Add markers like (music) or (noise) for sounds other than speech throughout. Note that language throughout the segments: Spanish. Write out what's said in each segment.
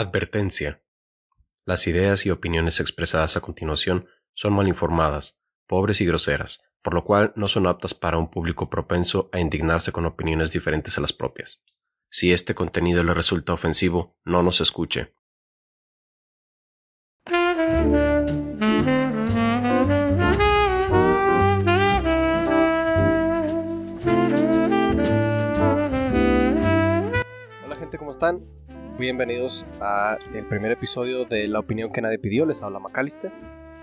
Advertencia. Las ideas y opiniones expresadas a continuación son mal informadas, pobres y groseras, por lo cual no son aptas para un público propenso a indignarse con opiniones diferentes a las propias. Si este contenido le resulta ofensivo, no nos escuche. Hola gente, ¿cómo están? Bienvenidos a el primer episodio de La opinión que nadie pidió, les habla Macalister.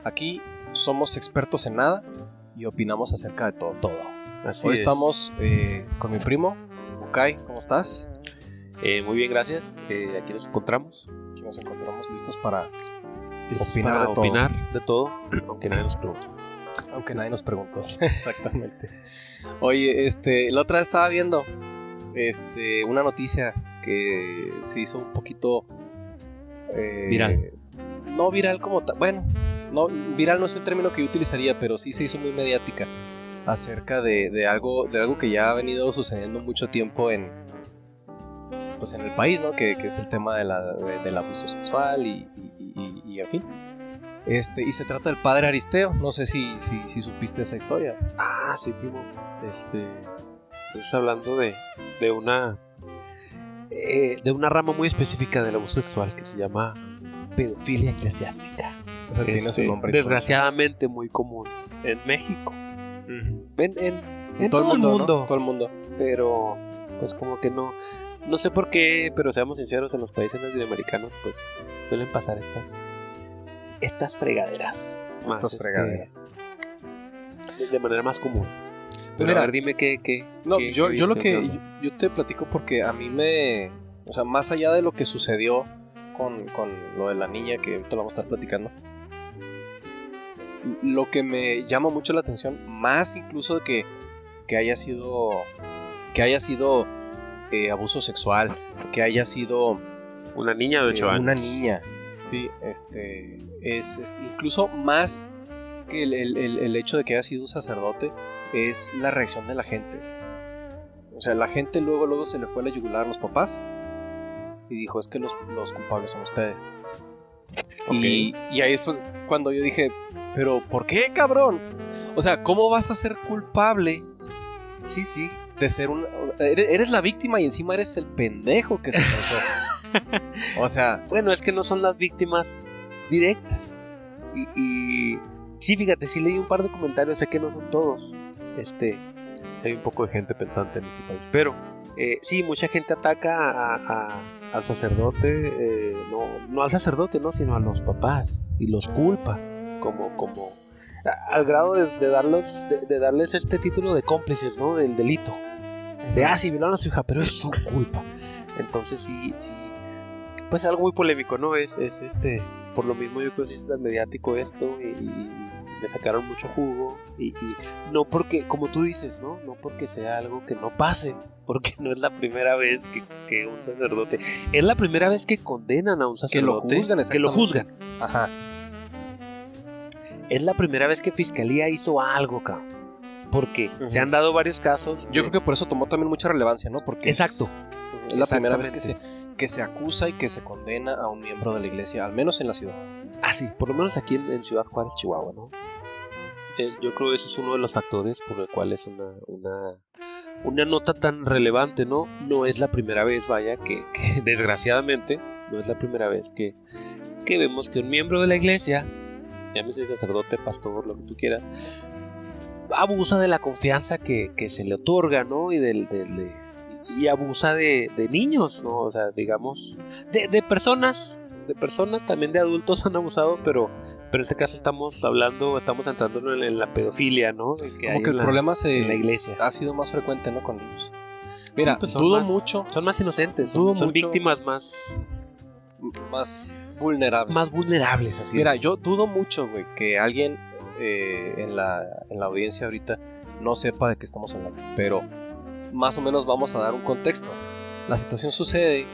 Aquí somos expertos en nada y opinamos acerca de todo, todo. Así Hoy es. estamos eh, con mi primo, Bukai, ¿cómo estás? Eh, muy bien, gracias. Eh, aquí nos encontramos. Aquí nos encontramos listos para, Listos Opinar para de todo. opinar de todo, aunque nadie nos pregunta. aunque nadie nos preguntó. (laughs) Exactamente. Oye, este, la otra vez estaba viendo este, una noticia que se hizo un poquito eh, Viral. No viral como tal. Bueno, no, viral no es el término que yo utilizaría, pero sí se hizo muy mediática acerca de, de algo, de algo que ya ha venido sucediendo mucho tiempo en, pues en el país, ¿no? Que, que es el tema de la- de- del abuso sexual y, y, y- y en fin. Este, y se trata del padre Aristeo. No sé si, si, si supiste esa historia. Ah, sí, primo. Este. Estás hablando de, de una. Eh, de una rama muy específica del abuso sexual que se llama pedofilia eclesiástica. O sea, tiene su Este, nombre. y todo. Desgraciadamente muy común en México. En, en- en En todo, el mundo. Todo el mundo. pero pues como que no no sé por qué pero seamos sinceros en los países latinoamericanos pues suelen pasar estas estas fregaderas Estas este, fregaderas. de, de manera más común pero Mira. a ver dime qué qué No, qué- yo, qué yo lo que yo, te platico porque a mí me, o sea, más allá de lo que sucedió con, con lo de la niña que ahorita lo vamos a estar platicando, lo que me llama mucho la atención, más incluso de que, que haya sido que haya sido eh, abuso sexual, que haya sido una niña de 8 eh, años una niña, sí, este, es, es incluso más que el, el- el- hecho de que haya sido un sacerdote, es la reacción de la gente. O sea, la gente luego, luego se le fue a la yugular a los papás y dijo, es que los, los culpables son ustedes. Y, y ahí fue cuando yo dije, pero ¿por qué, cabrón? O sea, ¿cómo vas a ser culpable? Sí, sí, de ser un... Eres, eres la víctima y encima eres el pendejo que se causó. (laughs) o sea, bueno es que no son las víctimas directas y, y sí fíjate sí leí un par de comentarios sé que no son todos este hay un poco de gente pensante en este país pero eh, sí mucha gente ataca a- a- al sacerdote eh, no, no al sacerdote no sino a los papás y los culpa como como a- al grado de, de darles de, de darles este título de cómplices no del delito de ah sí violaron a su hija pero es su culpa entonces sí sí pues algo muy polémico, ¿no? Es, es este, por lo mismo yo creo que es tan mediático esto y, y le sacaron mucho jugo y, y no porque, como tú dices, ¿no? No porque sea algo que no pase, porque no es la primera vez que, que un sacerdote, es la primera vez que condenan a un Que lo sacerdote, juzgan, que lo juzgan, ajá. es la primera vez que fiscalía hizo algo, cabrón. Porque se han dado varios casos. Yo de- creo que por eso tomó también mucha relevancia, ¿no? Porque es- Exacto. es, la primera vez que se. Que se acusa y que se condena a un miembro de la iglesia, al menos en la ciudad. Ah, sí, por lo menos aquí en, en Ciudad Juárez, Chihuahua, ¿no? Eh, yo creo que ese es uno de los factores por el cual es una, una, una nota tan relevante, ¿no? No es la primera vez, vaya, que, que (laughs) desgraciadamente no es la primera vez que, que vemos que un miembro de la iglesia, llámese sacerdote, pastor, lo que tú quieras, abusa de la confianza que, que se le otorga, ¿no? Y del, del- de- y abusa de, de niños, ¿no? O sea, digamos, de, de personas, de personas, también de adultos han abusado, pero, pero en este caso estamos hablando, estamos entrando en, en la pedofilia, ¿no? De Como hay que el la- problema se en la iglesia. ha sido más frecuente, ¿no? Con niños. Mira, Sí, pues dudo más- mucho, Son más inocentes, son, dudo son mucho- víctimas más, más vulnerable. más vulnerables, así. Mira, es. yo dudo mucho, güey, que alguien eh, en, la, en la audiencia ahorita no sepa de qué estamos hablando. Pero más o menos vamos a dar un contexto. La situación sucede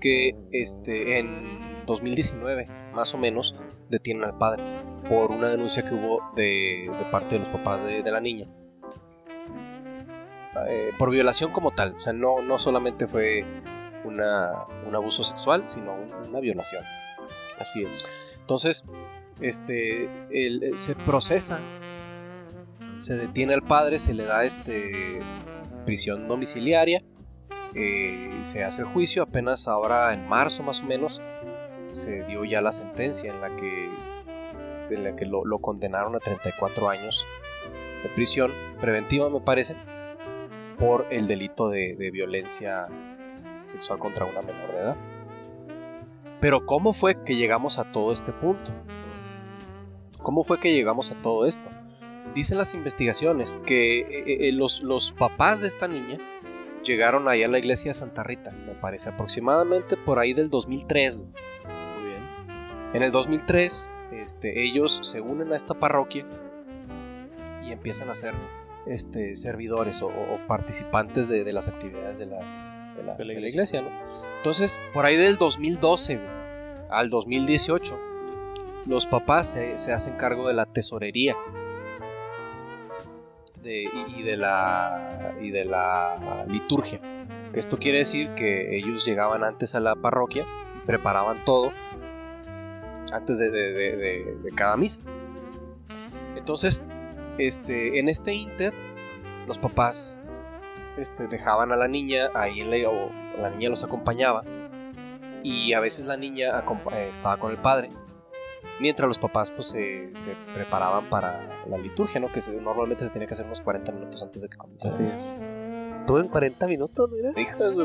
que este, en 2019, más o menos, detienen al padre por una denuncia que hubo de, parte de los papás de, la niña. Eh, por violación como tal. O sea, no, no solamente fue una, un abuso sexual, sino una violación. Así es. Entonces, este, se procesa, se detiene al padre, se le da este, prisión domiciliaria, eh, se hace el juicio, apenas ahora en marzo más o menos, se dio ya la sentencia en la que, en la que lo, condenaron a 34 años de prisión preventiva, me parece, por el delito de, de violencia sexual contra una menor de edad. Pero ¿cómo fue que llegamos a todo este punto? ¿Cómo fue que llegamos a todo esto? Dicen las investigaciones que eh, eh, los, los papás de esta niña llegaron ahí a la iglesia de Santa Rita, me parece, aproximadamente por ahí del 2003. güey. Muy bien. En el 2003, este, ellos se unen a esta parroquia y empiezan a ser este, servidores o, participantes de, de las actividades de la, de la- de la iglesia. ¿no? Entonces, por ahí del 2012 güey, al 2018, los papás se, se hacen cargo de la tesorería de- y, de la, y de la liturgia. Esto quiere decir que ellos llegaban antes a la parroquia y preparaban todo antes de, de- cada misa. Entonces, este, en este inter, los papás este, dejaban a la niña ahí en la, o la niña los acompañaba y a veces la niña eh, estaba con el padre mientras los papás pues se, se preparaban para la liturgia, ¿no? Que se- normalmente se tenía que hacer unos 40 minutos antes de que es. Todo en 40 minutos, mira.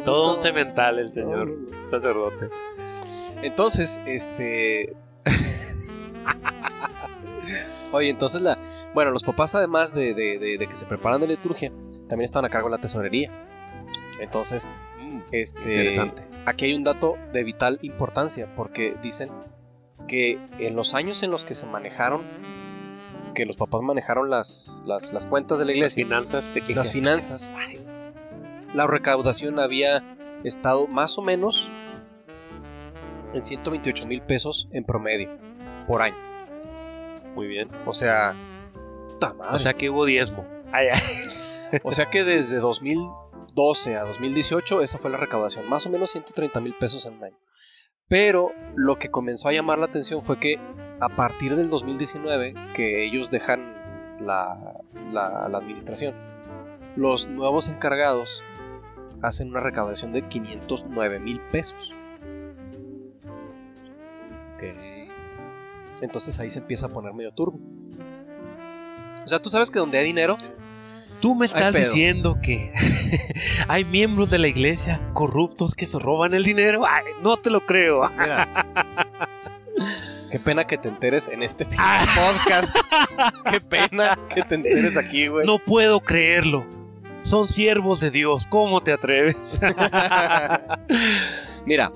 Todo un cemental el señor No, sacerdote. Entonces, este. Oye, entonces la. Bueno, los papás, además de, de- de- de que se preparan de liturgia, también estaban a cargo de la tesorería. Entonces, este. Interesante. Aquí hay un dato de vital importancia, porque dicen que en los años en los que se manejaron, que los papás manejaron las, las, las cuentas de la Las iglesia, finanzas las finanzas, la recaudación había estado más o menos en 128 mil pesos en promedio por año. Muy bien. O sea. O sea que hubo diezmo. Ay, ay. (laughs) O sea que desde 2012 a 2018 esa fue la recaudación, más o menos 130 mil pesos en un año. Pero lo que comenzó a llamar la atención fue que a partir del 2019, que ellos dejan la, administración, los nuevos encargados hacen una recaudación de 509 mil pesos. Entonces ahí se empieza a poner medio turbo. O sea, tú sabes que donde hay dinero, Tú me estás diciendo que (laughs) hay miembros de la iglesia corruptos que se roban el dinero. Ay, no te lo creo. (laughs) Mira. Qué pena que te enteres en este (laughs) podcast. Qué pena que te enteres aquí, güey. No puedo creerlo. Son siervos de Dios. ¿Cómo te atreves? Mira,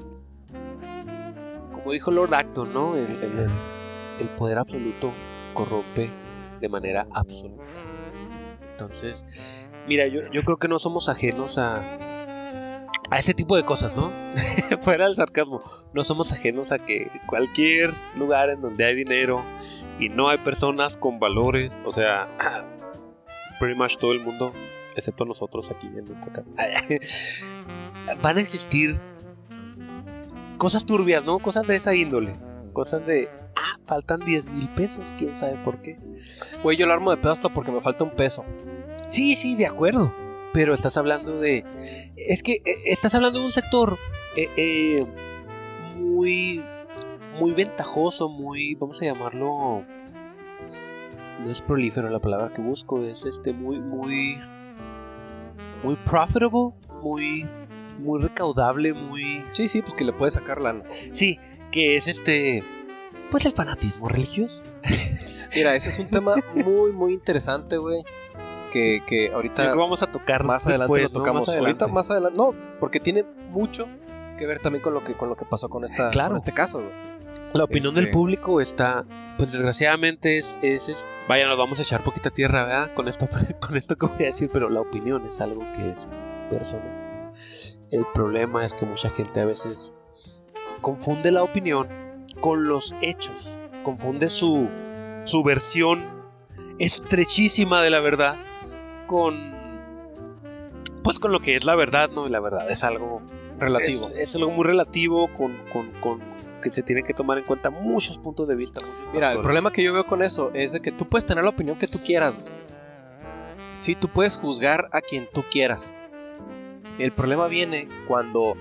Como dijo Lord Acton, ¿no? El, el- el poder absoluto corrompe de manera absoluta. Entonces, mira, yo, creo que no somos ajenos a, a este tipo de cosas, ¿no? (laughs) Fuera del sarcasmo, no somos ajenos a que cualquier lugar en donde hay dinero y no hay personas con valores, o sea, (clears throat) pretty much todo el mundo, excepto nosotros aquí en nuestra casa, (laughs) van a existir cosas turbias, ¿no? Cosas de esa índole. Cosas de, ah, faltan 10 mil pesos, quién sabe por qué. güey, yo la armo de pedo hasta porque me falta un peso. Sí, sí, de acuerdo. Pero estás hablando de. Es que eh, estás hablando de un sector eh, eh, muy. Muy ventajoso, muy. Vamos a llamarlo. No es prolífero la palabra que busco, es este muy, muy. Muy profitable, muy. Muy recaudable, muy. Sí, sí, pues que le puedes sacar lana. Sí, que es este. Pues el fanatismo religioso. (laughs) Mira, ese es un tema muy, muy interesante, güey. Que, que ahorita Lo vamos a tocar más adelante lo ¿no? tocamos. Más ahorita adelante. más adelante. No, porque tiene mucho que ver también con lo que, con lo que pasó con, esta, Claro. con este caso, güey. La opinión Este- del público está, pues desgraciadamente es, es, es- vaya, nos vamos a echar poquita tierra, ¿verdad? Con esto, (laughs) con esto que voy a decir, pero la opinión es algo que es personal. El problema es que mucha gente a veces confunde la opinión con los hechos, confunde su, su versión estrechísima de la verdad con, pues con lo que es la verdad, ¿no? Y la verdad es algo Relativo. Es, es algo muy relativo con, con, con que se tienen que tomar en cuenta muchos puntos de vista. Mira, el problema que yo veo con eso es de que tú puedes tener la opinión que tú quieras. Sí, tú puedes juzgar a quien tú quieras. El problema viene cuando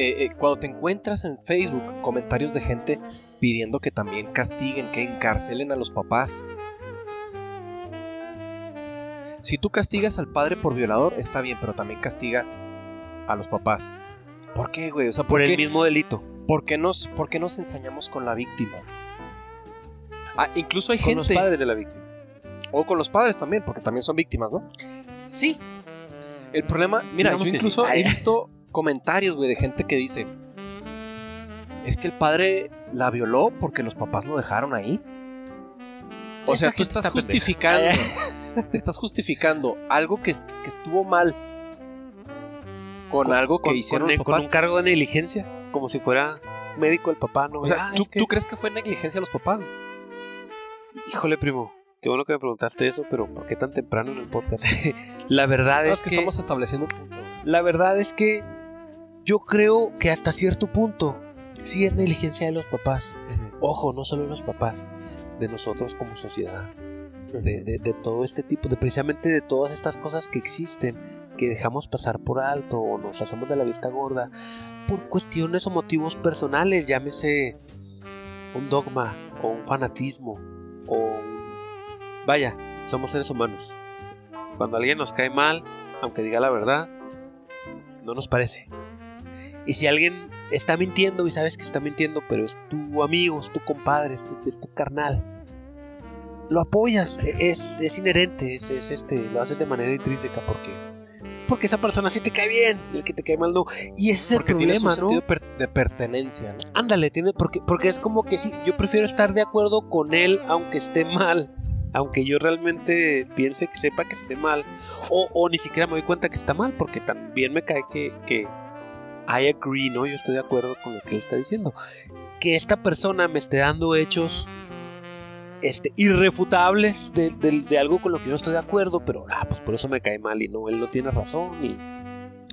eh, eh, cuando te encuentras en Facebook comentarios de gente pidiendo que también castiguen, que encarcelen a los papás. Si tú castigas al padre por violador, está bien, pero también castiga a los papás. ¿Por qué, güey? O sea, ¿por, por qué? el mismo delito. ¿Por qué nos, por qué nos ensañamos con la víctima? Ah, incluso hay Con los gente. padres de la víctima. O con los padres también, porque también son víctimas, ¿no? Sí. El problema, mira, Digamos yo que incluso sí. Ay. he visto comentarios, güey, de gente que dice: Es que el padre la violó porque los papás lo dejaron ahí. O Esa sea, tú estás está justificando. (laughs) estás justificando algo que, que estuvo mal con, algo que con, hicieron con- los con papás. un cargo de negligencia, como si fuera médico el papá, ¿no? O sea, Ah, ¿tú, es que- tú crees que fue negligencia de los papás? Híjole, primo, qué bueno que me preguntaste eso, pero ¿por qué tan temprano en el podcast? (laughs) la verdad No, es, es que, que, estamos estableciendo un punto. güey. la verdad es que yo creo que hasta cierto punto sí es negligencia de los papás. Ojo, no solo de los papás, de nosotros como sociedad. De, de- de todo este tipo, de precisamente de todas estas cosas que existen, que dejamos pasar por alto o nos hacemos de la vista gorda por cuestiones o motivos personales, llámese un dogma o un fanatismo o vaya, somos seres humanos. Cuando alguien nos cae mal, aunque diga la verdad, no nos parece. Y si alguien está mintiendo y sabes que está mintiendo, pero es tu amigo, es tu compadre, es tu, es tu carnal, lo apoyas, es, es inherente, es, es este, lo haces de manera intrínseca porque porque esa persona sí te cae bien, el que te cae mal no. Y ese es Porque el tienes un problema, ¿no? sentido de, per- de pertenencia, ¿no? Ándale, tiene, porque, porque es como que sí, yo prefiero estar de acuerdo con él aunque esté mal, aunque yo realmente piense que sepa que esté mal, o, o ni siquiera me doy cuenta que está mal, porque también me cae que, que I agree, ¿no? Yo estoy de acuerdo con lo que él está diciendo. Que esta persona me esté dando hechos este, irrefutables de, de- de algo con lo que yo estoy de acuerdo, pero ah, pues por eso me cae mal y no, él no tiene razón y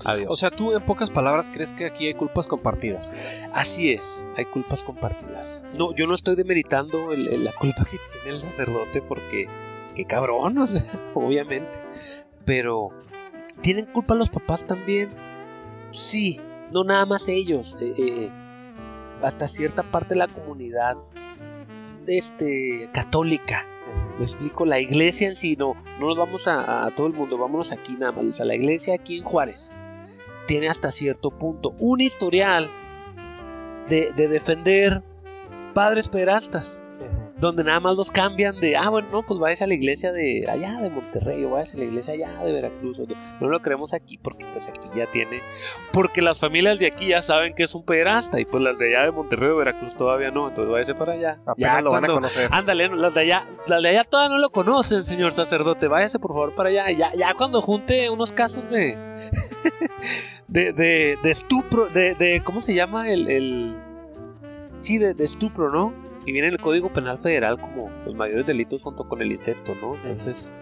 adiós. O sea, tú en pocas palabras crees que aquí hay culpas compartidas. Así es, hay culpas compartidas. No, yo no estoy demeritando el- el- la culpa que tiene el sacerdote porque, qué cabrón, o sea, (laughs) obviamente. Pero, ¿tienen culpa los papás también? Sí, no nada más ellos. eh, eh, hasta cierta parte de la comunidad este, católica. Me explico, la iglesia en sí, no, no nos vamos a, a todo el mundo, vámonos aquí nada más. A la iglesia aquí en Juárez tiene hasta cierto punto un historial de, de defender padres pederastas, donde nada más los cambian de, ah, bueno, no, pues váyase a la iglesia de allá de Monterrey o váyase a la iglesia allá de Veracruz. o no, no lo queremos aquí porque pues aquí ya tiene, porque las familias de aquí ya saben que es un pederasta y pues las de allá de Monterrey o Veracruz todavía no, entonces váyase para allá. Apenas Ya lo van a conocer. Ándale, no, las de allá, las de allá todavía no lo conocen, señor sacerdote. Váyase por favor para allá. Ya, ya cuando junte unos casos de. (laughs) de, de, de estupro, de, de. ¿Cómo se llama? El. el sí, de, de estupro, ¿no? Y viene en el Código Penal Federal como los mayores delitos junto con el incesto, ¿no? Entonces.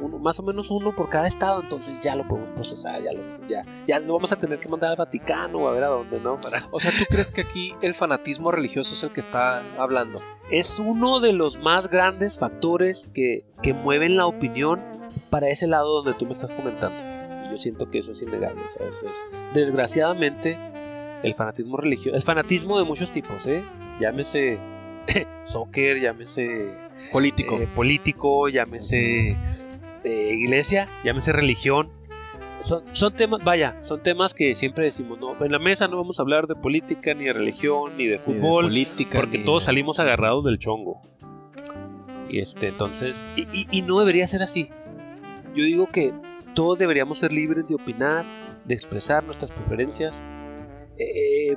Uno, más o menos uno por cada estado, entonces ya lo podemos procesar, ya lo, ya, ya no vamos a tener que mandar al Vaticano o a ver a dónde, ¿no? Para, O sea, ¿tú crees que aquí el fanatismo religioso es el que está hablando? es uno de los más grandes factores que, que mueven la opinión para ese lado donde tú me estás comentando. Y yo siento que eso es innegable. o sea, es- es- desgraciadamente, el fanatismo religioso, el fanatismo de muchos tipos, ¿eh? Llámese (laughs) soccer, llámese Político. eh, político, llámese eh, iglesia, llámese religión. Son, son temas, vaya, son temas que siempre decimos, no, en la mesa no vamos a hablar de política, ni de religión, ni de ni de fútbol, política. porque todos de- salimos agarrados del chongo. Y este, entonces, y, y- y no debería ser así. Yo digo que todos deberíamos ser libres de opinar, de expresar nuestras preferencias, eh,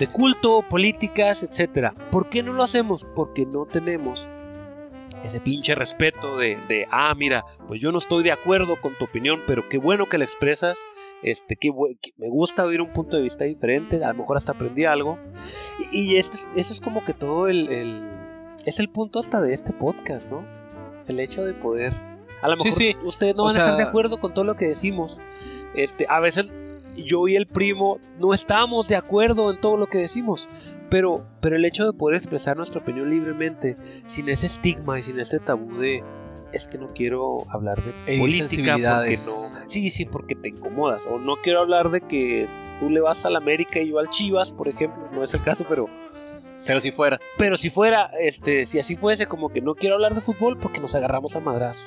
de culto, políticas, etcétera. ¿Por qué no lo hacemos? Porque no tenemos ese pinche respeto de, de, ah, mira, pues yo no estoy de acuerdo con tu opinión, pero qué bueno que la expresas, este, qué que me gusta oír un punto de vista diferente, a lo mejor hasta aprendí algo. Y, y esto es- eso es como que todo el, el- Es el punto hasta de este podcast, ¿no? El hecho de poder A lo mejor Sí, sí. ustedes no O van a estar de acuerdo con todo lo que decimos. Este, a veces yo y el primo no estamos de acuerdo en todo lo que decimos, pero, pero el hecho de poder expresar nuestra opinión libremente, sin ese estigma y sin este tabú de es que no quiero hablar de política porque no, sí, sí, porque te incomodas, o no quiero hablar de que tú le vas al América y yo al Chivas, por ejemplo, no es el caso, pero Pero si fuera. pero si fuera, este, si así fuese, como que no quiero hablar de fútbol porque nos agarramos a madrazos.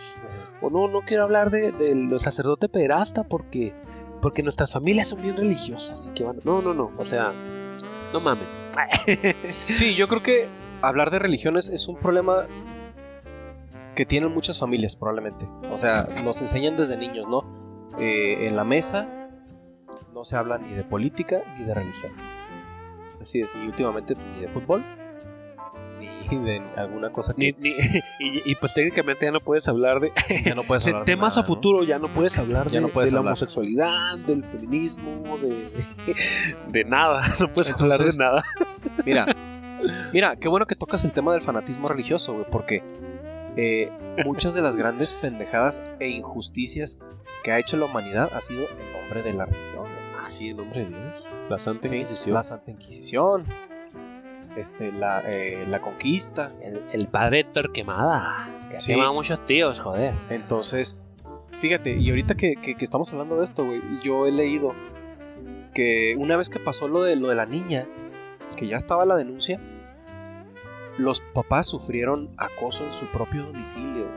O no, no quiero hablar de, del sacerdote pederasta porque, porque nuestras familias son bien religiosas. Y que van, no, no, no. O sea, no mames. (laughs) Sí, yo creo que hablar de religiones es un problema que tienen muchas familias, probablemente. O sea, nos enseñan desde niños, ¿no? Eh, en la mesa no se habla ni de política ni de religión. Así es, y últimamente ni de fútbol de alguna cosa que ni- (laughs) y, y, pues técnicamente ya no puedes hablar de ya no puedes (laughs) de hablar de temas nada, a ¿no? futuro, ya no puedes hablar Ya de, no puedes de la homosexualidad, del feminismo, de, (laughs) de nada. No puedes hablar de nada. Mira, mira, qué bueno que tocas el tema del fanatismo religioso, güey, porque eh, muchas de las grandes pendejadas e injusticias que ha hecho la humanidad ha sido en nombre de la religión. Así, en nombre de Dios. La Santa Sí, Inquisición. la Santa Inquisición, este, la, eh, la conquista. El, el padre Torquemada. Que Sí. quemaba muchos tíos, joder. Entonces, fíjate, y ahorita que, que- que estamos hablando de esto, güey, yo he leído que una vez que pasó lo de, lo de la niña, que ya estaba la denuncia, los papás sufrieron acoso en su propio domicilio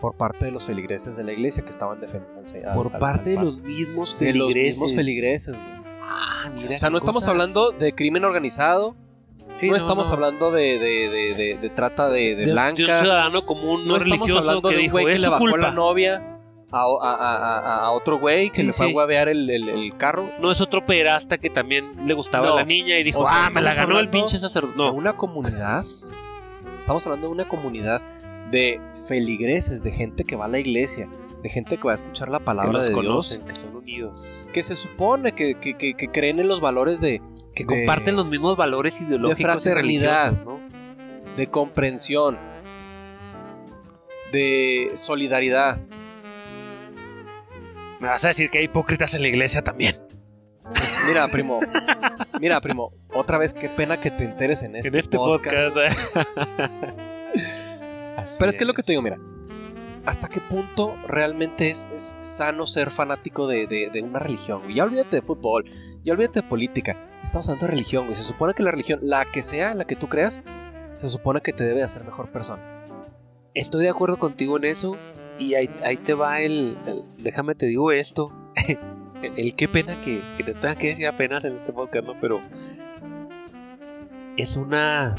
por parte de los feligreses de la iglesia que estaban defendiendo al- Por al- parte de al- los mismos de los feligreses. mismos feligreses. Ah, mira. O sea, no estamos hablando de crimen organizado, Sí, no, estamos no. hablando de, de- de- de- de trata de, de de, de blancas, un ciudadano común, no, no estamos hablando que de un dijo, güey que le bajó culpa. la novia a, a- a- a- a otro güey que Sí, le fue sí. a huevear el, el- el carro. No es otro pederasta que también le gustaba No. a la niña y dijo, O sea, ah, me la ganó el pinche sacerdote. No, una comunidad. Estamos hablando de una comunidad de feligreses, de gente que va a la iglesia, de gente que va a escuchar la que palabra los de conocen, Dios, que son unidos. que se supone que, que- que- que creen en los valores de, Que de- comparten los mismos valores ideológicos y fraternidad. religiosos, ¿no? de comprensión, de solidaridad. Me vas a decir que hay hipócritas en la iglesia también. Mira, primo, mira, primo, otra vez qué pena que te enteres en este, en este podcast. podcast. (laughs) Pero es que es lo que te digo, mira, ¿hasta qué punto realmente es, es sano ser fanático de, de- de una religión? Ya olvídate de fútbol, ya olvídate de política, estamos hablando de religión, güey. Se supone que la religión, la que sea, la que tú creas, se supone que te debe hacer mejor persona. Estoy de acuerdo contigo en eso. Y ahí, ahí te va el, el- Déjame te digo esto. el, (laughs) el qué pena que, que te tenga que decir apenas en este podcast, ¿no? Pero. Es una.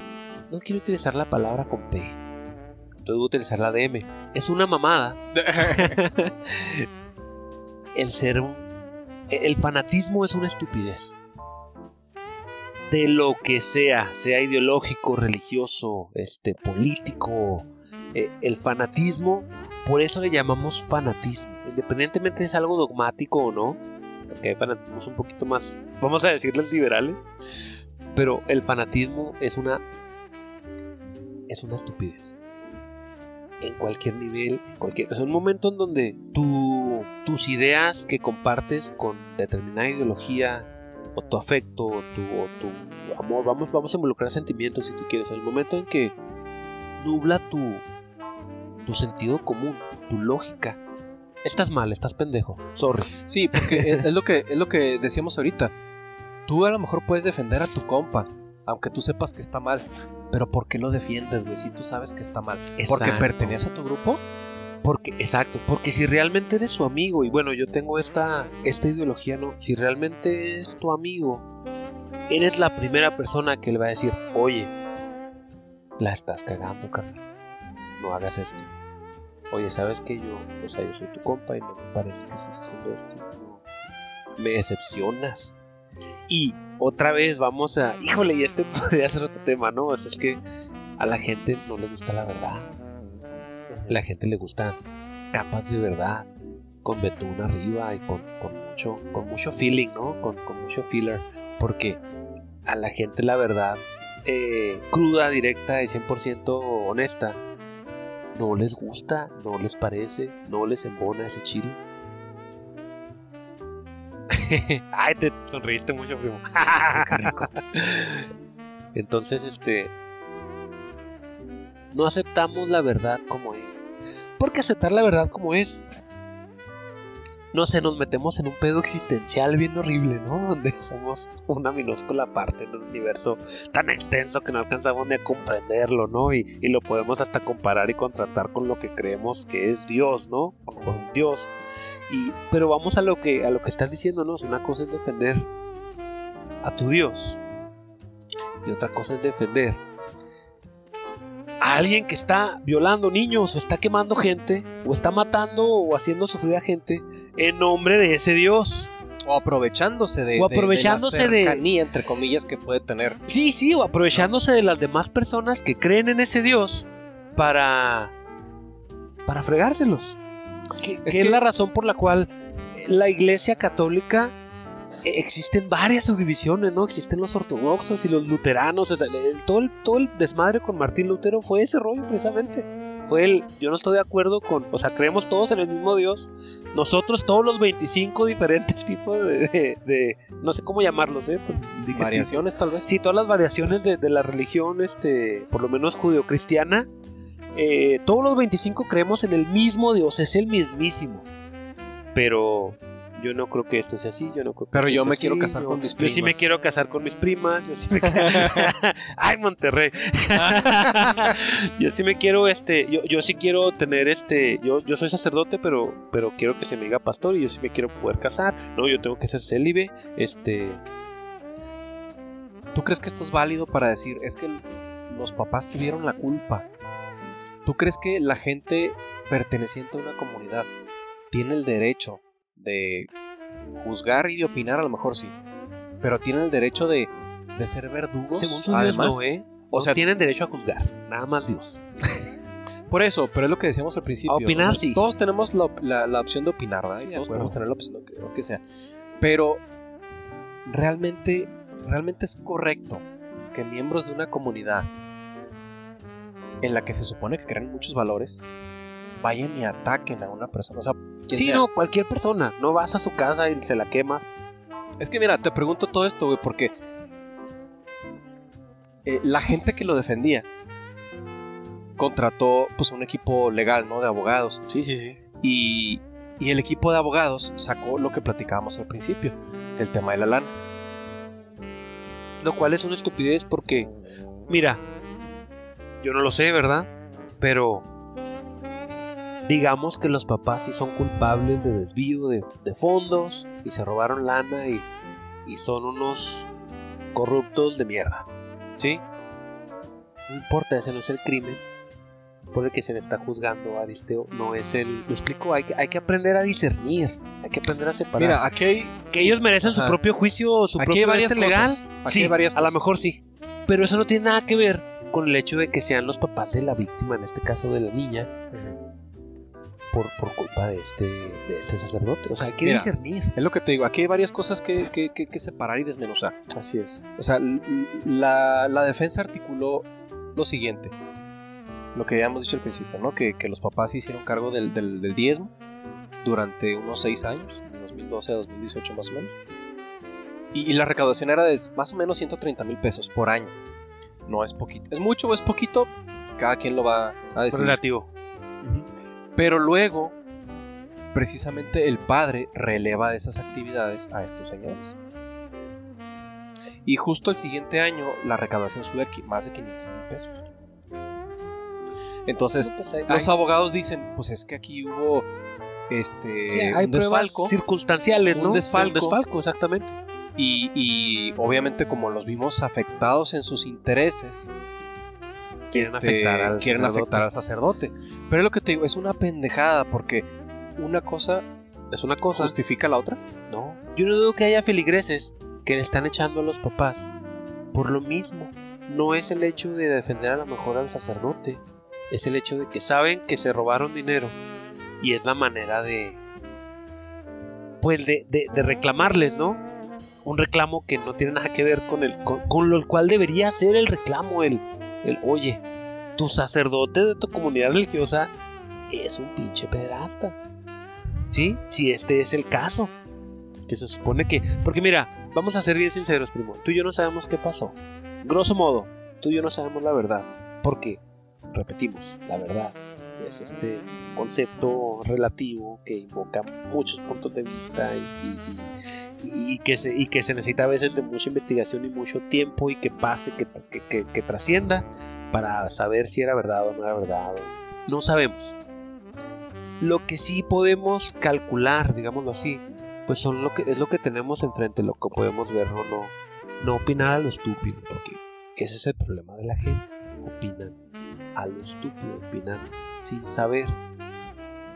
No quiero utilizar la palabra con P. Entonces voy a utilizar la de M. Es una mamada. (laughs) el ser un. El fanatismo es una estupidez. De lo que sea, sea ideológico, religioso, este, político, eh, el fanatismo, por eso le llamamos fanatismo. Independientemente es algo dogmático o no, porque hay fanatismos un poquito más, vamos a decirles liberales, pero el fanatismo es una es una estupidez. En cualquier nivel, en cualquier, es un momento en donde tu, tus ideas que compartes con determinada ideología o tu afecto o tu, o tu amor, vamos, vamos a involucrar sentimientos si tú quieres, el momento en que nubla tu, tu sentido común, tu lógica. Estás mal, estás pendejo. Sorry. Sí, porque es, es lo que, es lo que decíamos ahorita. Tú a lo mejor puedes defender a tu compa, aunque tú sepas que está mal. Pero ¿por qué lo defiendes, güey? Si tú sabes que está mal. ¿Porque Exacto. pertenece a tu grupo? Porque, exacto, porque si realmente eres su amigo, y bueno, yo tengo esta, esta ideología, ¿no? Si realmente es tu amigo, eres la primera persona que le va a decir, oye, la estás cagando, carnal. No hagas esto. Oye, ¿sabes que yo, o sea, yo soy tu compa y no me parece que estés haciendo esto? Me decepcionas. Y otra vez vamos a, híjole, y este (laughs) podría ser otro tema, ¿no? O es que a la gente no le gusta la verdad. La gente le gusta capas de verdad, con betún arriba y con, con mucho, con mucho feeling, ¿no? Con, con mucho filler. Porque a la gente la verdad eh, cruda, directa y 100% honesta no les gusta, no les parece, no les embona ese chile. (laughs) Ay, te sonreíste mucho, primo. Qué (laughs) rico. Entonces, este. No aceptamos la verdad como es. Porque aceptar la verdad como es. No sé, nos metemos en un pedo existencial bien horrible, ¿no? (laughs) Donde somos una minúscula parte en un universo tan extenso que no alcanzamos ni a comprenderlo, ¿no? Y, lo podemos hasta comparar y contratar con lo que creemos que es Dios, ¿no? Con, con Dios. Y, pero vamos a lo que a lo que estás diciéndonos. Una cosa es defender a tu Dios. Y otra cosa es defender a alguien que está violando niños o está quemando gente o está matando o haciendo sufrir a gente en nombre de ese Dios. O aprovechándose de, O de- de aprovechándose la de- cercanía, entre comillas, que puede tener. Sí, sí, o aprovechándose de las demás personas que creen en ese Dios para para fregárselos. Que, Es que es que- la razón por la cual la Iglesia Católica existen varias subdivisiones, ¿no? Existen los ortodoxos y los luteranos. o sea, el- todo, el, todo el desmadre con Martín Lutero fue ese rollo precisamente. Fue el, yo no estoy de acuerdo con, o sea, creemos todos en el mismo Dios. Nosotros, todos los 25 diferentes (laughs) tipos de, de- de- no sé cómo llamarlos, ¿eh? Pues, Variaciones, tal vez. Sí, todas las variaciones de, de la religión, este, por lo menos judeocristiana, eh, todos los 25 creemos en el mismo Dios, es el mismísimo. Pero yo no creo que esto sea así, yo no creo que Pero yo me quiero casar yo- con mis Yo sí me primas. quiero casar con mis primas, yo sí me (laughs) (laughs) Ay, Monterrey. (laughs) yo sí me quiero, este, yo, yo sí quiero tener, este, yo, yo soy sacerdote, pero, pero quiero que se me diga pastor y yo sí me quiero poder casar. No, yo tengo que ser célibe, este, ¿Tú crees que esto es válido para decir, es que los papás tuvieron la culpa? ¿Tú crees que la gente perteneciente a una comunidad tiene el derecho de juzgar y de opinar? A lo mejor sí. Pero tiene el derecho de, de ser verdugos. según su además. Dios, no, ¿eh? o sea, tienen derecho a juzgar, nada más Dios. (laughs) Por eso, pero es lo que decíamos al principio. A opinar, ¿no? sí. Todos tenemos la, la- la opción de opinar, ¿verdad? Sí, todos podemos tener la opción de lo que sea. Pero realmente, realmente es correcto que miembros de una comunidad en la que se supone que creen muchos valores vayan y ataquen a una persona. O sea, Sí, sea. no, cualquier persona. No vas a su casa y se la quemas. Es que mira, te pregunto todo esto, güey, porque eh, la gente que lo defendía contrató pues un equipo legal, ¿no? De abogados. Sí, sí, sí. Y, y el equipo de abogados sacó lo que platicábamos al principio, del tema de la lana. Lo cual es una estupidez porque, mira, yo no lo sé, ¿verdad? Pero digamos que los papás sí son culpables de desvío de, de fondos y se robaron lana y, y son unos corruptos de mierda. ¿Sí? No importa, ese no es el crimen por el que se le está juzgando a Aristeo. No es el... Lo explico, hay que, hay que aprender a discernir, hay que aprender a separar. Mira, aquí hay, que ellos merecen su propio juicio, su aquí propio hay varias este legal. cosas. Aquí Sí, hay varias a lo mejor sí. Pero eso no tiene nada que ver con el hecho de que sean los papás de la víctima, en este caso de la niña, por, por culpa de este, de este sacerdote. O sea, hay que Mira, discernir. Es lo que te digo, aquí hay varias cosas que, que- que- que separar y desmenuzar. Así es. O sea, la, la defensa articuló lo siguiente. Lo que habíamos dicho al principio, ¿no? Que, que los papás se hicieron cargo del, del- del diezmo durante unos seis años, de 2012 a 2018 más o menos. Y, y la recaudación era de más o menos 130 mil pesos por año. No es poquito. ¿Es mucho o es poquito? Cada quien lo va a decir. Relativo. Pero luego, precisamente el padre releva esas actividades a estos señores. Y justo el siguiente año la recaudación sube más de 500 mil pesos. Entonces, los abogados dicen, pues es que aquí hubo este Sí, hay un pruebas desfalco circunstanciales, Un ¿no? desfalco. Un desfalco, exactamente. y, y obviamente como los vimos afectados en sus intereses, Quieren este, afectar al quieren sacerdote. afectar al sacerdote. Pero es lo que te digo, es una pendejada porque una cosa Es una cosa. justifica la otra. No. Yo no dudo que haya feligreses que le están echando a los papás. Por lo mismo, no es el hecho de defender a lo mejor al sacerdote. Es el hecho de que saben que se robaron dinero. Y es la manera de. Pues de, de- de reclamarles, ¿no? Un reclamo que no tiene nada que ver con el. con, con lo cual debería ser el reclamo, el. El oye, tu sacerdote de tu comunidad religiosa es un pinche pederasta. ¿Sí? Si este es el caso. Que se supone que... Porque mira, vamos a ser bien sinceros, primo. Tú y yo no sabemos qué pasó. Grosso modo, tú y yo no sabemos la verdad. Porque, repetimos, la verdad es este concepto relativo que invoca muchos puntos de vista y, que, se, y que se necesita a veces de mucha investigación y mucho tiempo y que pase, que, trascienda para saber si era verdad o no era verdad. No sabemos. Lo que sí podemos calcular, digámoslo así, pues son lo que es lo que tenemos enfrente, lo que podemos ver, no, no, no opinar a lo estúpido, porque ese es el problema de la gente, opinan a lo estúpido, opinan sin saber.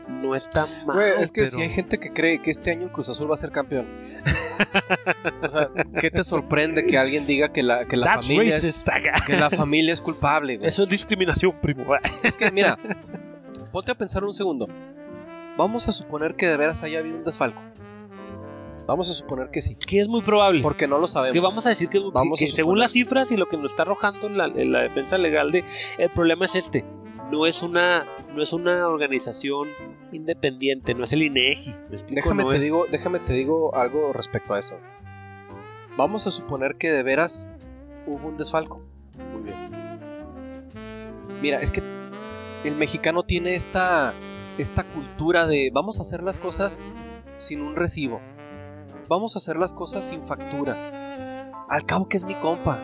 No es tan malo. es que si hay gente que cree que este año el Cruz Azul va a ser campeón. (laughs) ¿Qué te sorprende que alguien diga que la, que la familia es, que la familia es culpable? Eso es discriminación, primo. Es que mira, ponte a pensar un segundo. Vamos a suponer que de veras haya habido un desfalco. Vamos a suponer que sí. Que es muy probable. Porque no lo sabemos. Que vamos a decir que, vamos según las cifras y lo que nos está arrojando en la, defensa legal de el problema es este. No es una no es una organización independiente, no es el INEGI. déjame te digo, déjame te digo algo respecto a eso. Vamos a suponer que de veras hubo un desfalco. Muy bien. Mira, es que el mexicano tiene esta esta cultura de vamos a hacer las cosas sin un recibo. Vamos a hacer las cosas sin factura. Al cabo que es mi compa.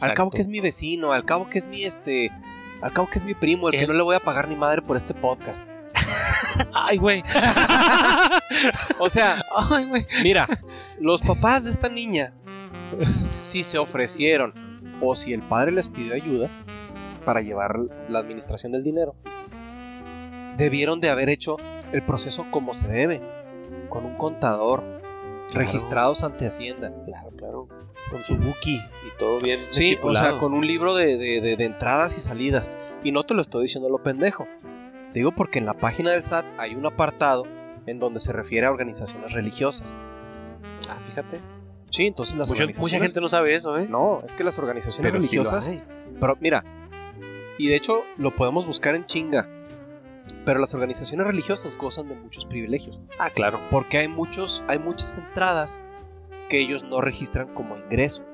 Al cabo que es mi vecino, al cabo que es mi este, al cabo que es mi primo, el, que no le voy a pagar ni madre por este podcast. (laughs) Ay, güey. (laughs) o sea, Ay, güey. Mira, los papás de esta niña si se ofrecieron o si el padre les pidió ayuda para llevar la administración del dinero, debieron de haber hecho el proceso como se debe, con un contador, registrados ante Hacienda. Claro, claro. Con su bookie y todo bien. Sí, o sea, con un libro de, de, entradas y salidas. Y no te lo estoy diciendo lo pendejo. Te digo porque en la página del SAT hay un apartado en donde se refiere a organizaciones religiosas. Ah, fíjate. Sí, entonces las mucha, organizaciones... Mucha gente no sabe eso, ¿eh? No, es que las organizaciones religiosas... pero mira, y de hecho lo podemos buscar en chinga. Pero las organizaciones religiosas gozan de muchos privilegios. Ah, claro. Porque hay, muchos, hay muchas entradas que ellos no registran como ingreso.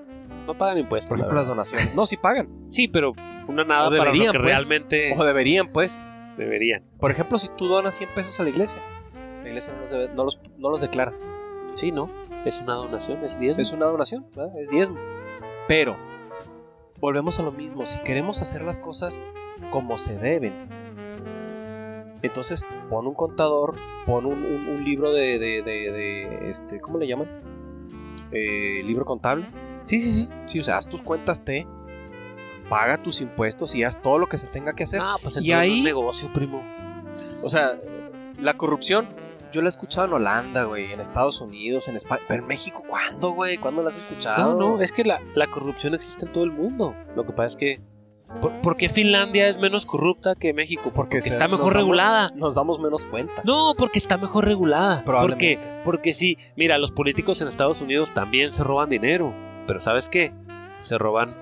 No pagan impuestos. Por ejemplo, las donaciones. (laughs) No, sí pagan. Sí, pero una nada para lo que pues. realmente. O deberían, pues. Deberían. Por ejemplo, si tú donas 100 pesos a la iglesia, la iglesia no los, no los, declara. Sí, ¿no? Es una donación, es diezmo. Es una donación, es diezmo. Pero, volvemos a lo mismo. Si queremos hacer las cosas como se deben, entonces, pon un contador, pon un, libro de, de, este, ¿cómo le llaman? Eh, libro contable. Sí, sí, sí. Sí, o sea, haz tus cuentas T, paga tus impuestos y haz todo lo que se tenga que hacer. Ah, pues y ahí, negocio, primo. O sea, la corrupción, yo la he escuchado en Holanda, güey, en Estados Unidos, en España. Pero en México, ¿cuándo, güey? ¿Cuándo la has escuchado? No, no, es que la, la corrupción existe en todo el mundo. Lo que pasa es que ¿Por, qué Finlandia es menos corrupta que México? Porque, está mejor regulada. nos damos menos cuenta. No, porque está mejor regulada. Porque, porque sí, mira, los políticos en Estados Unidos también se roban dinero. Pero ¿sabes qué? Se roban,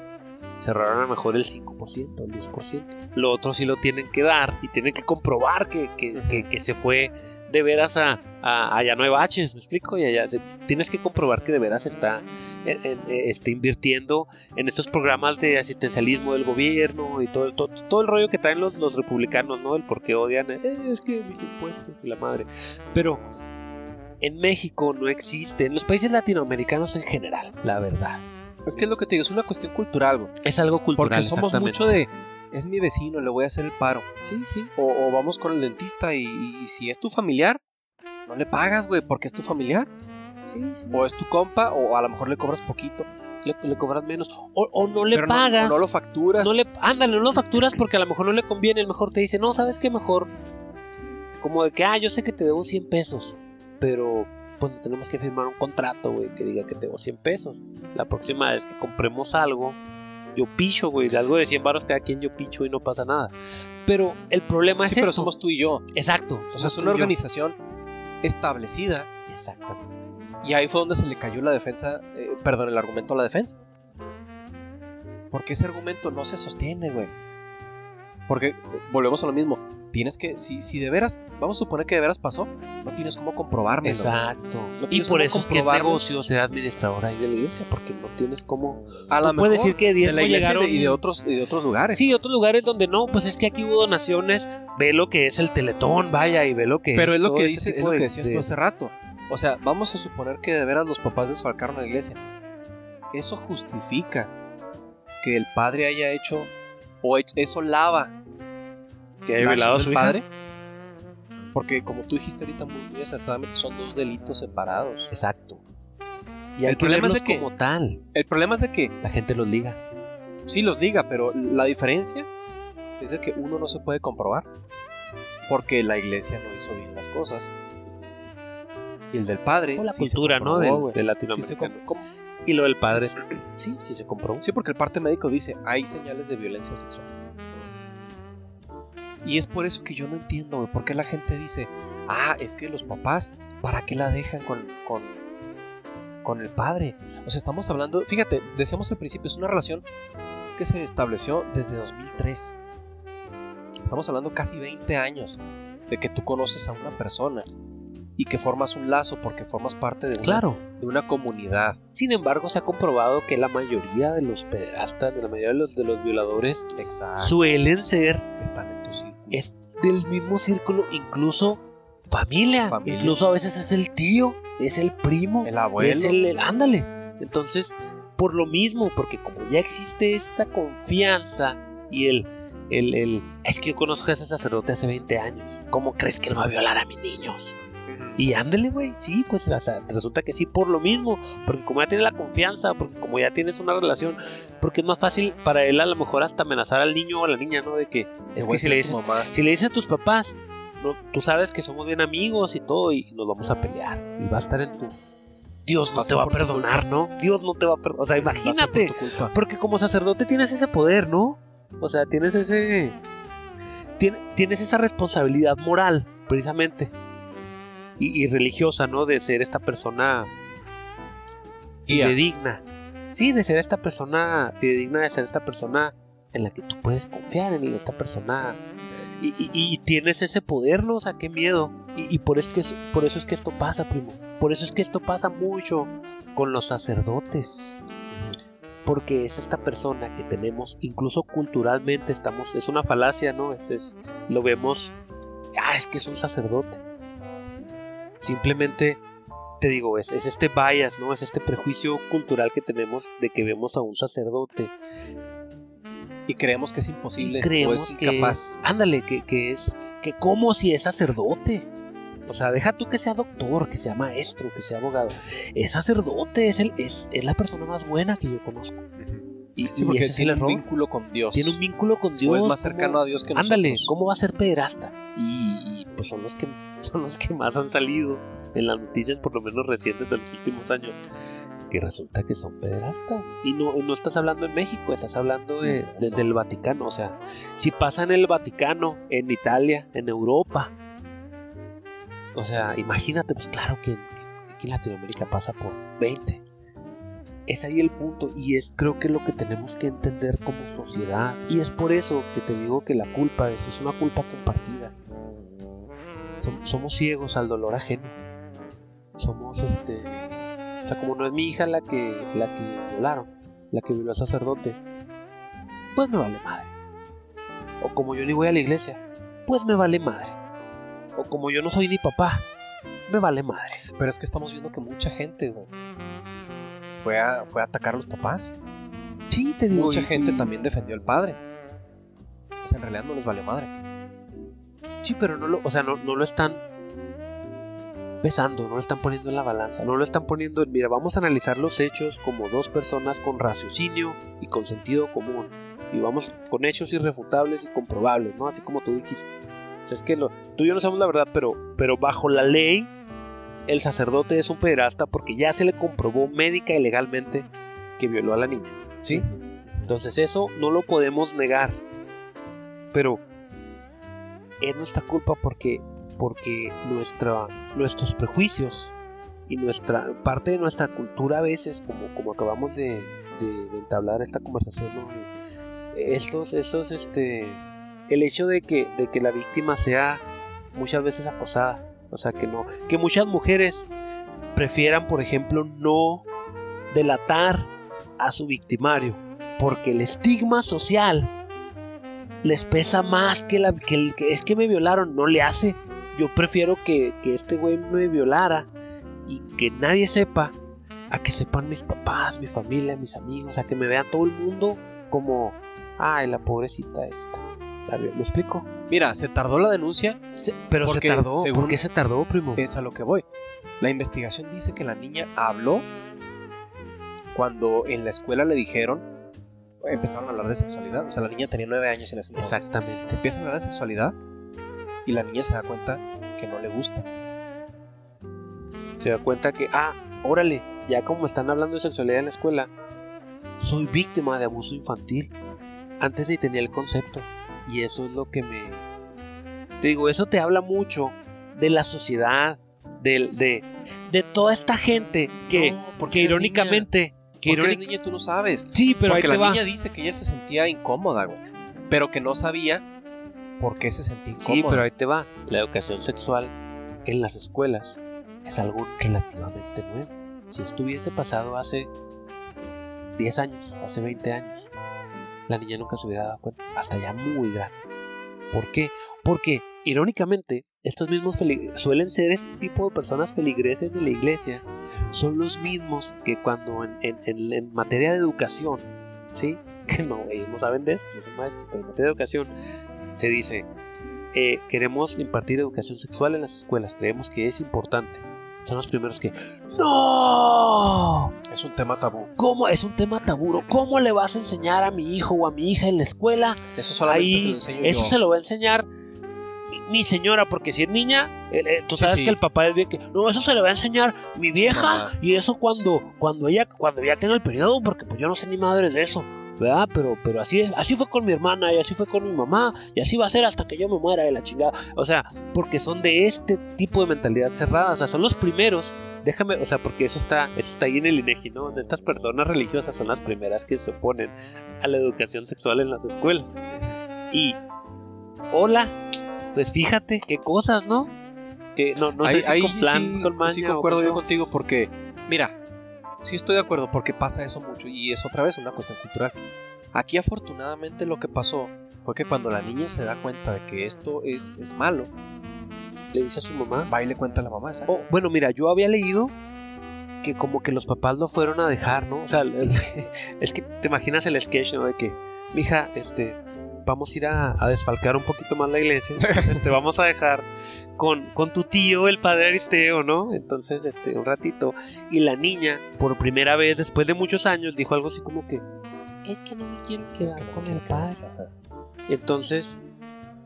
se roban a lo mejor el 5%, el 10%. Lo otro sí lo tienen que dar y tienen que comprobar que, que, que se fue de veras a, allá no hay baches, ¿me explico? Y allá tienes que comprobar que de veras está, está invirtiendo en estos programas de asistencialismo del gobierno y todo, todo, el rollo que traen los, los republicanos, ¿no? El por qué odian, eh, es que mis impuestos y la madre. Pero en México no existe, en los países latinoamericanos en general, la verdad. Es que es lo que te digo, es una cuestión cultural, Es algo cultural. Porque somos mucho de, es mi vecino, le voy a hacer el paro. Sí, sí. O, vamos con el dentista y, si es tu familiar, no le pagas, güey, porque es tu familiar. Sí, sí. O es tu compa, o a lo mejor le cobras poquito. Le, cobras menos. O, no le pagas. No, no, lo facturas. No le, ándale, no lo facturas porque a lo mejor no le conviene. El mejor te dice, no, ¿sabes qué mejor? Como de que, ah, yo sé que te debo 100 pesos, pero pues tenemos que firmar un contrato, güey, que diga que te debo 100 pesos. La próxima vez que compremos algo, yo picho, güey, algo de 100 baros cada quien yo picho y no pasa nada. Pero el problema es pero somos tú y yo. Exacto. O sea, es una organización establecida. Exactamente. Y ahí fue donde se le cayó la defensa, eh, perdón, el argumento a la defensa. Porque ese argumento no se sostiene, güey. Porque volvemos a lo mismo. Tienes que, si, si de veras, vamos a suponer que de veras pasó, no tienes cómo comprobármelo. Exacto. No y por eso es que es comprobarlo. negocio ser administrador ahí de la iglesia, porque no tienes cómo. A lo Tú puedes decir que de la iglesia y de- llegaron- y de otros, y de otros lugares. Sí, otros lugares donde no, pues es que aquí hubo donaciones, ve lo que es el teletón, vaya, y ve lo que Pero es lo todo que este dice, es lo que de- decías de- tú hace rato. O sea, vamos a suponer que de veras los papás desfalcaron la iglesia. Eso justifica que el padre haya hecho, o eso lava que haya la violado a su padre. Porque como tú dijiste ahorita muy, acertadamente, son dos delitos separados. Exacto. Y El problema es de que- como tal. El problema es de que La gente los liga. sí los diga, pero la diferencia es de que uno no se puede comprobar. Porque la iglesia no hizo bien las cosas. Y el del padre. O la sí se cultura, ¿no? comprobó, De, güey. de Sí, Latinoamérica. com- Y lo del padre, es- sí, sí se comprobó. sí, porque el parte médico dice, hay señales de violencia sexual. Y es por eso que yo no entiendo, güey, por qué la gente dice, ah, es que los papás, ¿para qué la dejan con, con, con el padre? O sea, estamos hablando, fíjate, decíamos al principio, es una relación que se estableció desde 2003. Estamos hablando casi 20 años de que tú conoces a una persona y que formas un lazo porque formas parte de una, Claro. de una comunidad. Sin embargo, se ha comprobado que la mayoría de los pederastas, de la mayoría de los, de los violadores, Exacto. suelen ser Están en tu círculo. Es del mismo círculo, incluso familia. Familia. Incluso a veces es el tío, es el primo, El abuelo. es el, el- ándale. Entonces, por lo mismo, porque como ya existe esta confianza y el, el, el es que yo conozco a ese sacerdote hace 20 años, ¿cómo crees que él va a violar a mis niños? Y ándale, güey, sí, pues o sea, resulta que sí por lo mismo, porque como ya tiene la confianza, porque como ya tienes una relación, porque es más fácil para él a lo mejor hasta amenazar al niño o a la niña, ¿no? De que es que si le dices, si le dices a tus papás, no, tú sabes que somos bien amigos y todo y nos vamos a pelear y va a estar en tu Dios no te va a perdonar, ¿no? Dios no te va a perdonar, o sea, por imagínate, porque como sacerdote tienes ese poder, ¿no? O sea, tienes ese tien- tienes esa responsabilidad moral, precisamente. Y, y religiosa, ¿no? De ser esta persona fidedigna. Sí, de ser esta persona fidedigna, de ser esta persona en la que tú puedes confiar, en esta persona. Y, y- y tienes ese poder, ¿no? O sea, qué miedo. Y, y por, es que por eso es que esto pasa, primo. Por eso es que esto pasa mucho con los sacerdotes. Porque es esta persona que tenemos, incluso culturalmente estamos, es una falacia, ¿no? Es, es- lo vemos, ah, es que es un sacerdote. Simplemente, te digo, es, es este bias, ¿no? Es este prejuicio cultural que tenemos de que vemos a un sacerdote Y creemos que es y imposible o creemos es que incapaz. es- ándale, que, que es, que como si es sacerdote. O sea, deja tú que sea doctor, que sea maestro, que sea abogado. Es sacerdote, es, el, es, es la persona más buena que yo conozco. Y, Sí, y porque ese es el tiene un error. vínculo con Dios. Tiene un vínculo con Dios. o es más ¿cómo- cercano a Dios que nosotros. Ándale, ¿cómo va a ser pederasta? Y, y, pues son los que (laughs) son los que más han salido en las noticias, por lo menos recientes de los últimos años. Que resulta que son pederastas. Y no, no estás hablando en México, estás hablando de, desde el Vaticano. O sea, si pasa en el Vaticano, en Italia, en Europa. O sea, imagínate, pues claro que, que aquí en Latinoamérica pasa por 20. Es ahí el punto y es creo que lo que tenemos que entender como sociedad. Y es por eso que te digo que la culpa es, es una culpa compartida. Som- somos ciegos al dolor ajeno. Somos este... O sea, como no es mi hija la que, la que violaron, la que violó al sacerdote, pues me vale madre. O como yo ni voy a la iglesia, pues me vale madre. O como yo no soy ni papá, me vale madre. Pero es que estamos viendo que mucha gente fue, a, fue a atacar a los papás. Sí, te digo. Mucha y- gente también defendió al padre. Pues en realidad no les valió madre. Sí, pero no lo, o sea, no, no lo están pesando, no lo están poniendo en la balanza, no lo están poniendo en, mira, vamos a analizar los hechos como dos personas con raciocinio y con sentido común. Y vamos con hechos irrefutables y comprobables, ¿no? Así como tú dijiste. O sea, es que lo, tú y yo no sabemos la verdad, pero, pero bajo la ley, el sacerdote es un pederasta porque ya se le comprobó médica y legalmente que violó a la niña, ¿sí? Entonces eso no lo podemos negar. Pero es nuestra culpa porque, porque nuestra, nuestros prejuicios y nuestra parte de nuestra cultura a veces, como, como acabamos de, de- de entablar esta conversación, ¿no? estos, esos, este, el hecho de que, de que la víctima sea muchas veces acosada. O sea, que no. Que muchas mujeres prefieran, por ejemplo, no delatar a su victimario. Porque el estigma social les pesa más que, la, que, el, que es que me violaron. No le hace. Yo prefiero que, que este güey me violara y que nadie sepa a que sepan mis papás, mi familia, mis amigos, a que me vea todo el mundo como, ay, la pobrecita esta. ¿Me explico? Mira, se tardó la denuncia, pero se tardó. según- ¿Por qué se tardó, primo? es a lo que voy. La investigación dice que la niña habló cuando en la escuela le dijeron, empezaron a hablar de sexualidad. O sea, la niña tenía nueve años en ese entonces. Exactamente. Empiezan a hablar de sexualidad y la niña se da cuenta que no le gusta. Se da cuenta que, ah, órale, ya como están hablando de sexualidad en la escuela, soy víctima de abuso infantil. Antes ni tenía el concepto. Y eso es lo que me... Te digo, eso te habla mucho de la sociedad, de, de, toda esta gente que, No, porque que irónicamente... Que Porque irónic- niña tú no sabes. Sí, pero ahí te la va. niña dice que ella se sentía incómoda, güey. Pero que no sabía por qué se sentía incómoda. Sí, pero ahí te va. La educación sexual en las escuelas es algo relativamente nuevo. Si esto hubiese pasado hace 10 años, hace 20 años, la niña nunca se hubiera dado cuenta. Hasta ya muy grande. ¿Por qué? Porque, irónicamente, estos mismos suelen ser este tipo de personas feligreses de la iglesia. Son los mismos que cuando en, en- en- en materia de educación, ¿sí? (laughs) Que no, ellos no saben de eso, no son maestros, pero en materia de educación se dice, eh, queremos impartir educación sexual en las escuelas, creemos que es importante. Son los primeros que, ¡No! Es un tema tabú. ¿Cómo? Es un tema tabú. ¿Cómo le vas a enseñar a mi hijo o a mi hija en la escuela? Eso solamente Ahí, se lo enseño eso yo. se lo va a enseñar mi, mi señora, porque si es niña, eh, eh, tú sabes sí. que el papá es bien que, no, eso se le va a enseñar mi vieja, mamá. y eso cuando, cuando ella, cuando ella tenga el periodo, porque pues yo no sé ni madre de eso. ¿Verdad? Pero, pero así es, así fue con mi hermana, y así fue con mi mamá, y así va a ser hasta que yo me muera de la chingada. O sea, porque son de este tipo de mentalidad cerrada. O sea, son los primeros. Déjame, o sea, porque eso está, eso está ahí en el INEGI, ¿no? Estas personas religiosas son las primeras que se oponen a la educación sexual en las escuelas. Y, hola, pues fíjate qué cosas, ¿no? Que no, no sé Ahí- si ahí con plan, sí, con maña sí o concuerdo con yo contigo porque, mira, sí estoy de acuerdo porque pasa eso mucho y es otra vez una cuestión cultural. Aquí afortunadamente lo que pasó fue que cuando la niña se da cuenta de que esto es, es malo, Le dice a su mamá. va y le cuenta a la mamá. Oh, bueno, mira, yo había leído que como que los papás lo fueron a dejar, ¿no? O sea, (laughs) es que te imaginas el sketch, ¿no? De que, mija, este, vamos a ir a, a desfalcar un poquito más la iglesia, entonces te (laughs) vamos a dejar con, con tu tío, el padre Aristeo, ¿no? Entonces, este, un ratito. Y la niña, por primera vez, después de muchos años, dijo algo así como que, es que no me quiero quedar Es que no con el padre. Entonces,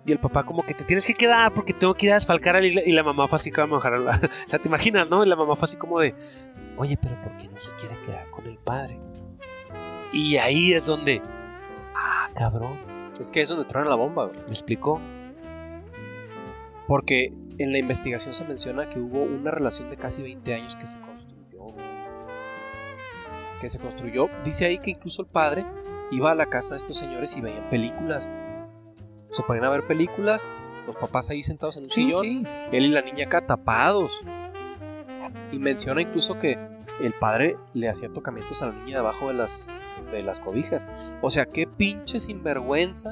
y el papá como que te tienes que quedar porque tengo que ir a desfalcar a la iglesia. Y la mamá fue así como a la... (laughs) O sea, te imaginas, ¿no? Y la mamá fue así como de, oye, pero ¿por qué no se quiere quedar con el padre? Y ahí es donde, ah, cabrón, Es que es donde truena la bomba, güey. me explicó. Porque en la investigación se menciona que hubo una relación de casi 20 años que se construyó. Que se construyó. Dice ahí que incluso el padre iba a la casa de estos señores y veían películas. Se ponían a ver películas, los papás ahí sentados en un sillón, él y la niña acá tapados. Y menciona incluso que el padre le hacía tocamientos a la niña debajo de las, de las cobijas. O sea, qué pinche sinvergüenza.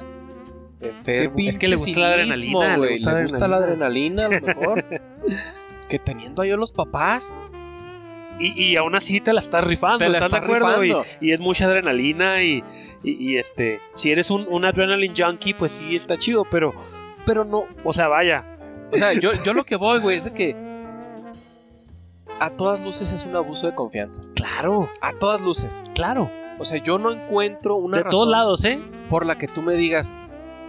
Qué Enfermo. pinche Es que le gusta la adrenalina, güey, Le gusta la adrenalina, a lo mejor. (laughs) que teniendo a yo los papás. Y, y aún así te la estás rifando, Te la ¿estás de estás acuerdo? Y, es mucha adrenalina y, y- y, este, si eres un, un adrenaline junkie, pues sí está chido, pero, pero no, o sea, vaya, O sea, yo, yo lo que voy, güey, es de que a todas luces es un abuso de confianza. claro, A todas luces. claro, O sea, yo no encuentro una de razón todos lados, ¿eh? por la que tú me digas,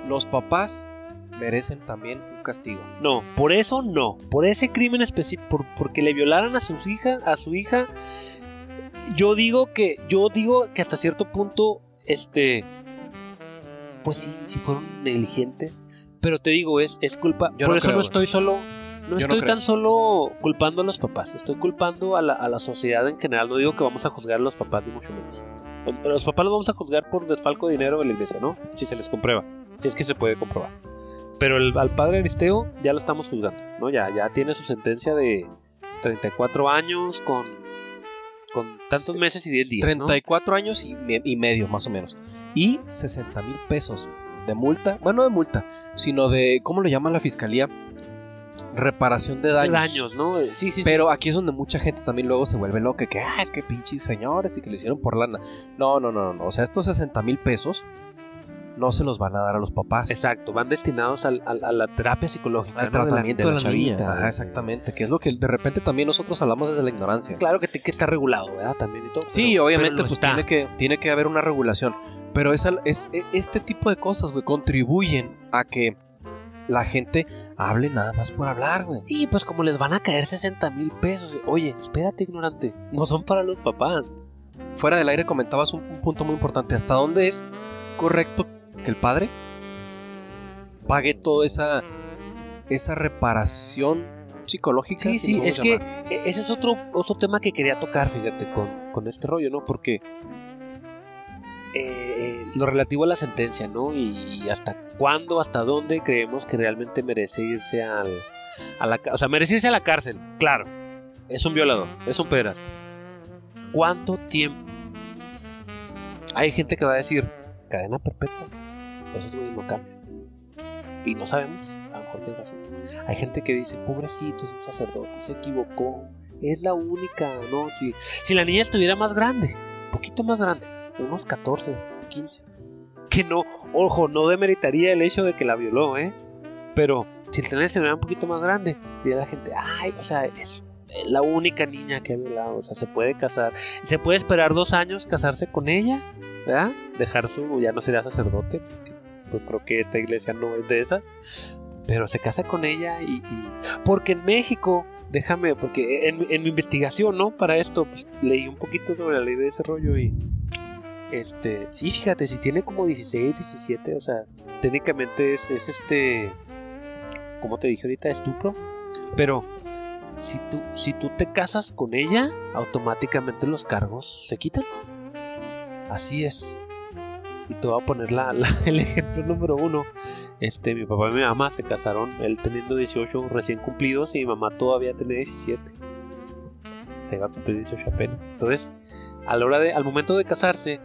los papás merecen también un castigo. No, por eso no. Por ese crimen específico, por, porque le violaran a su hija, a su hija. Yo digo que, yo digo que hasta cierto punto, este, pues sí, sí fueron negligentes. Pero te digo, es, es culpa. Yo por no eso creo, no estoy solo. No no estoy tan solo culpando a los papás, estoy culpando a la, a la sociedad en general. No digo que vamos a juzgar a los papás, ni mucho menos. A los papás los vamos a juzgar por desfalco de dinero de la iglesia, ¿no? Si se les comprueba. Si es que se puede comprobar. Pero el, al padre Aristeo ya lo estamos juzgando, ¿no? Ya, ya tiene su sentencia de 34 años con, con tantos meses y 10 días. ¿no? 34 años y, me- y medio, más o menos. Y 60 mil pesos de multa. Bueno, no de multa, sino de, ¿cómo lo llama la fiscalía? Reparación de daños. Daños, ¿no? Eh, Sí, sí, sí. Pero aquí es donde mucha gente también luego se vuelve loca, que, ah, es que pinches señores y que lo hicieron por lana. No, no, no, no, no. O sea, estos 60 mil pesos no se los van a dar a los papás. Exacto, van destinados al- al- a la terapia psicológica. al de tratamiento de la, niña. Ajá, exactamente. Que es lo que de repente también nosotros hablamos desde la ignorancia. Claro que, te- que está regulado, ¿verdad? También y todo. Sí, pero- obviamente, pero no pues está. tiene que, tiene que haber una regulación. Pero es, al- es- e- este tipo de cosas, güey, contribuyen a que la gente hable nada más por hablar, güey. Sí, pues como les van a caer 60 mil pesos. Oye, espérate, ignorante. No son para los papás. Fuera del aire comentabas un, un punto muy importante. ¿Hasta dónde es correcto que el padre pague toda esa, esa reparación psicológica? Sí, sí, es que llamar? e- ese es otro, otro tema que quería tocar, fíjate, con, con este rollo, ¿no? Porque eh, lo relativo a la sentencia, ¿no? Y hasta cuándo, hasta dónde creemos que realmente merece irse al, a la O sea, merece irse a la cárcel, claro. Es un violador, es un pederasta. ¿Cuánto tiempo? Hay gente que va a decir, cadena perpetua. Esos güeyes no cambian. Y no sabemos, a lo mejor tienes razón. Hay gente que dice, pobrecito, es un sacerdote, se equivocó. Es la única, ¿no? Si, si la niña estuviera más grande, un poquito más grande, unos 14, 15. Que no, ojo, no demeritaría el hecho de que la violó, ¿eh? Pero si el tener se un poquito más grande, diría la gente, ay, o sea, es la única niña que ha violado, o sea, se puede casar. Se puede esperar dos años casarse con ella, ¿verdad? Dejar su, ya no sería sacerdote, pues creo que esta iglesia no es de esas, pero se casa con ella y, y- porque en México, déjame, porque en, en mi investigación, ¿no? Para esto, pues leí un poquito sobre la ley de desarrollo y este, sí, fíjate, si tiene como 16, 17, o sea, técnicamente es, es este, como te dije ahorita, estupro, pero si tú, si tú te casas con ella, automáticamente los cargos se quitan. Así es. Y te voy a poner (laughs) el ejemplo número uno. Este, mi papá y mi mamá se casaron, él teniendo 18 recién cumplidos y mi mamá todavía tenía 17. Se iba a cumplir 18 apenas. Entonces, a la hora de, al momento de casarse,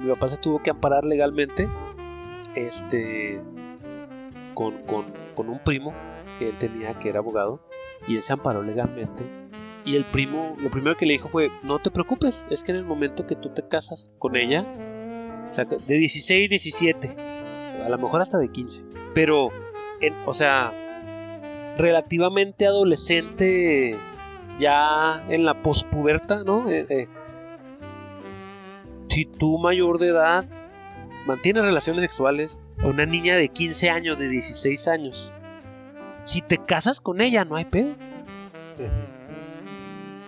mi papá se tuvo que amparar legalmente, este, con, con, con un primo que él tenía que era abogado y él se amparó legalmente. Y el primo, lo primero que le dijo fue, no te preocupes, es que en el momento que tú te casas con ella, o sea, de 16, 17, a lo mejor hasta de 15, pero, en- o sea, relativamente adolescente, ya en la pospuberta, ¿no? Eh, eh, si tú mayor de edad mantienes relaciones sexuales a una niña de 15 años, de 16 años, si te casas con ella, no hay pedo.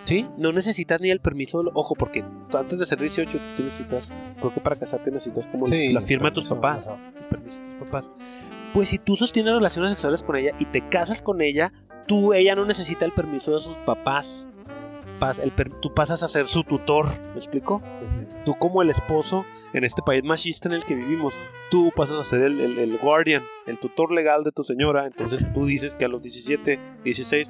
¿Sí? No necesitas ni el permiso, ojo, porque antes de ser 18 tú necesitas, creo que para casarte necesitas como Sí, la firma de tus papás, el permiso de tus papás. Pues si tú sostienes relaciones sexuales con ella y te casas con ella, tú, ella no necesita el permiso de sus papás. Pas- el tú pasas a ser su tutor, ¿me explico? Tú como el esposo, en este país machista en el que vivimos, tú pasas a ser el, el- el guardian, el tutor legal de tu señora, entonces tú dices que a los 17, 16,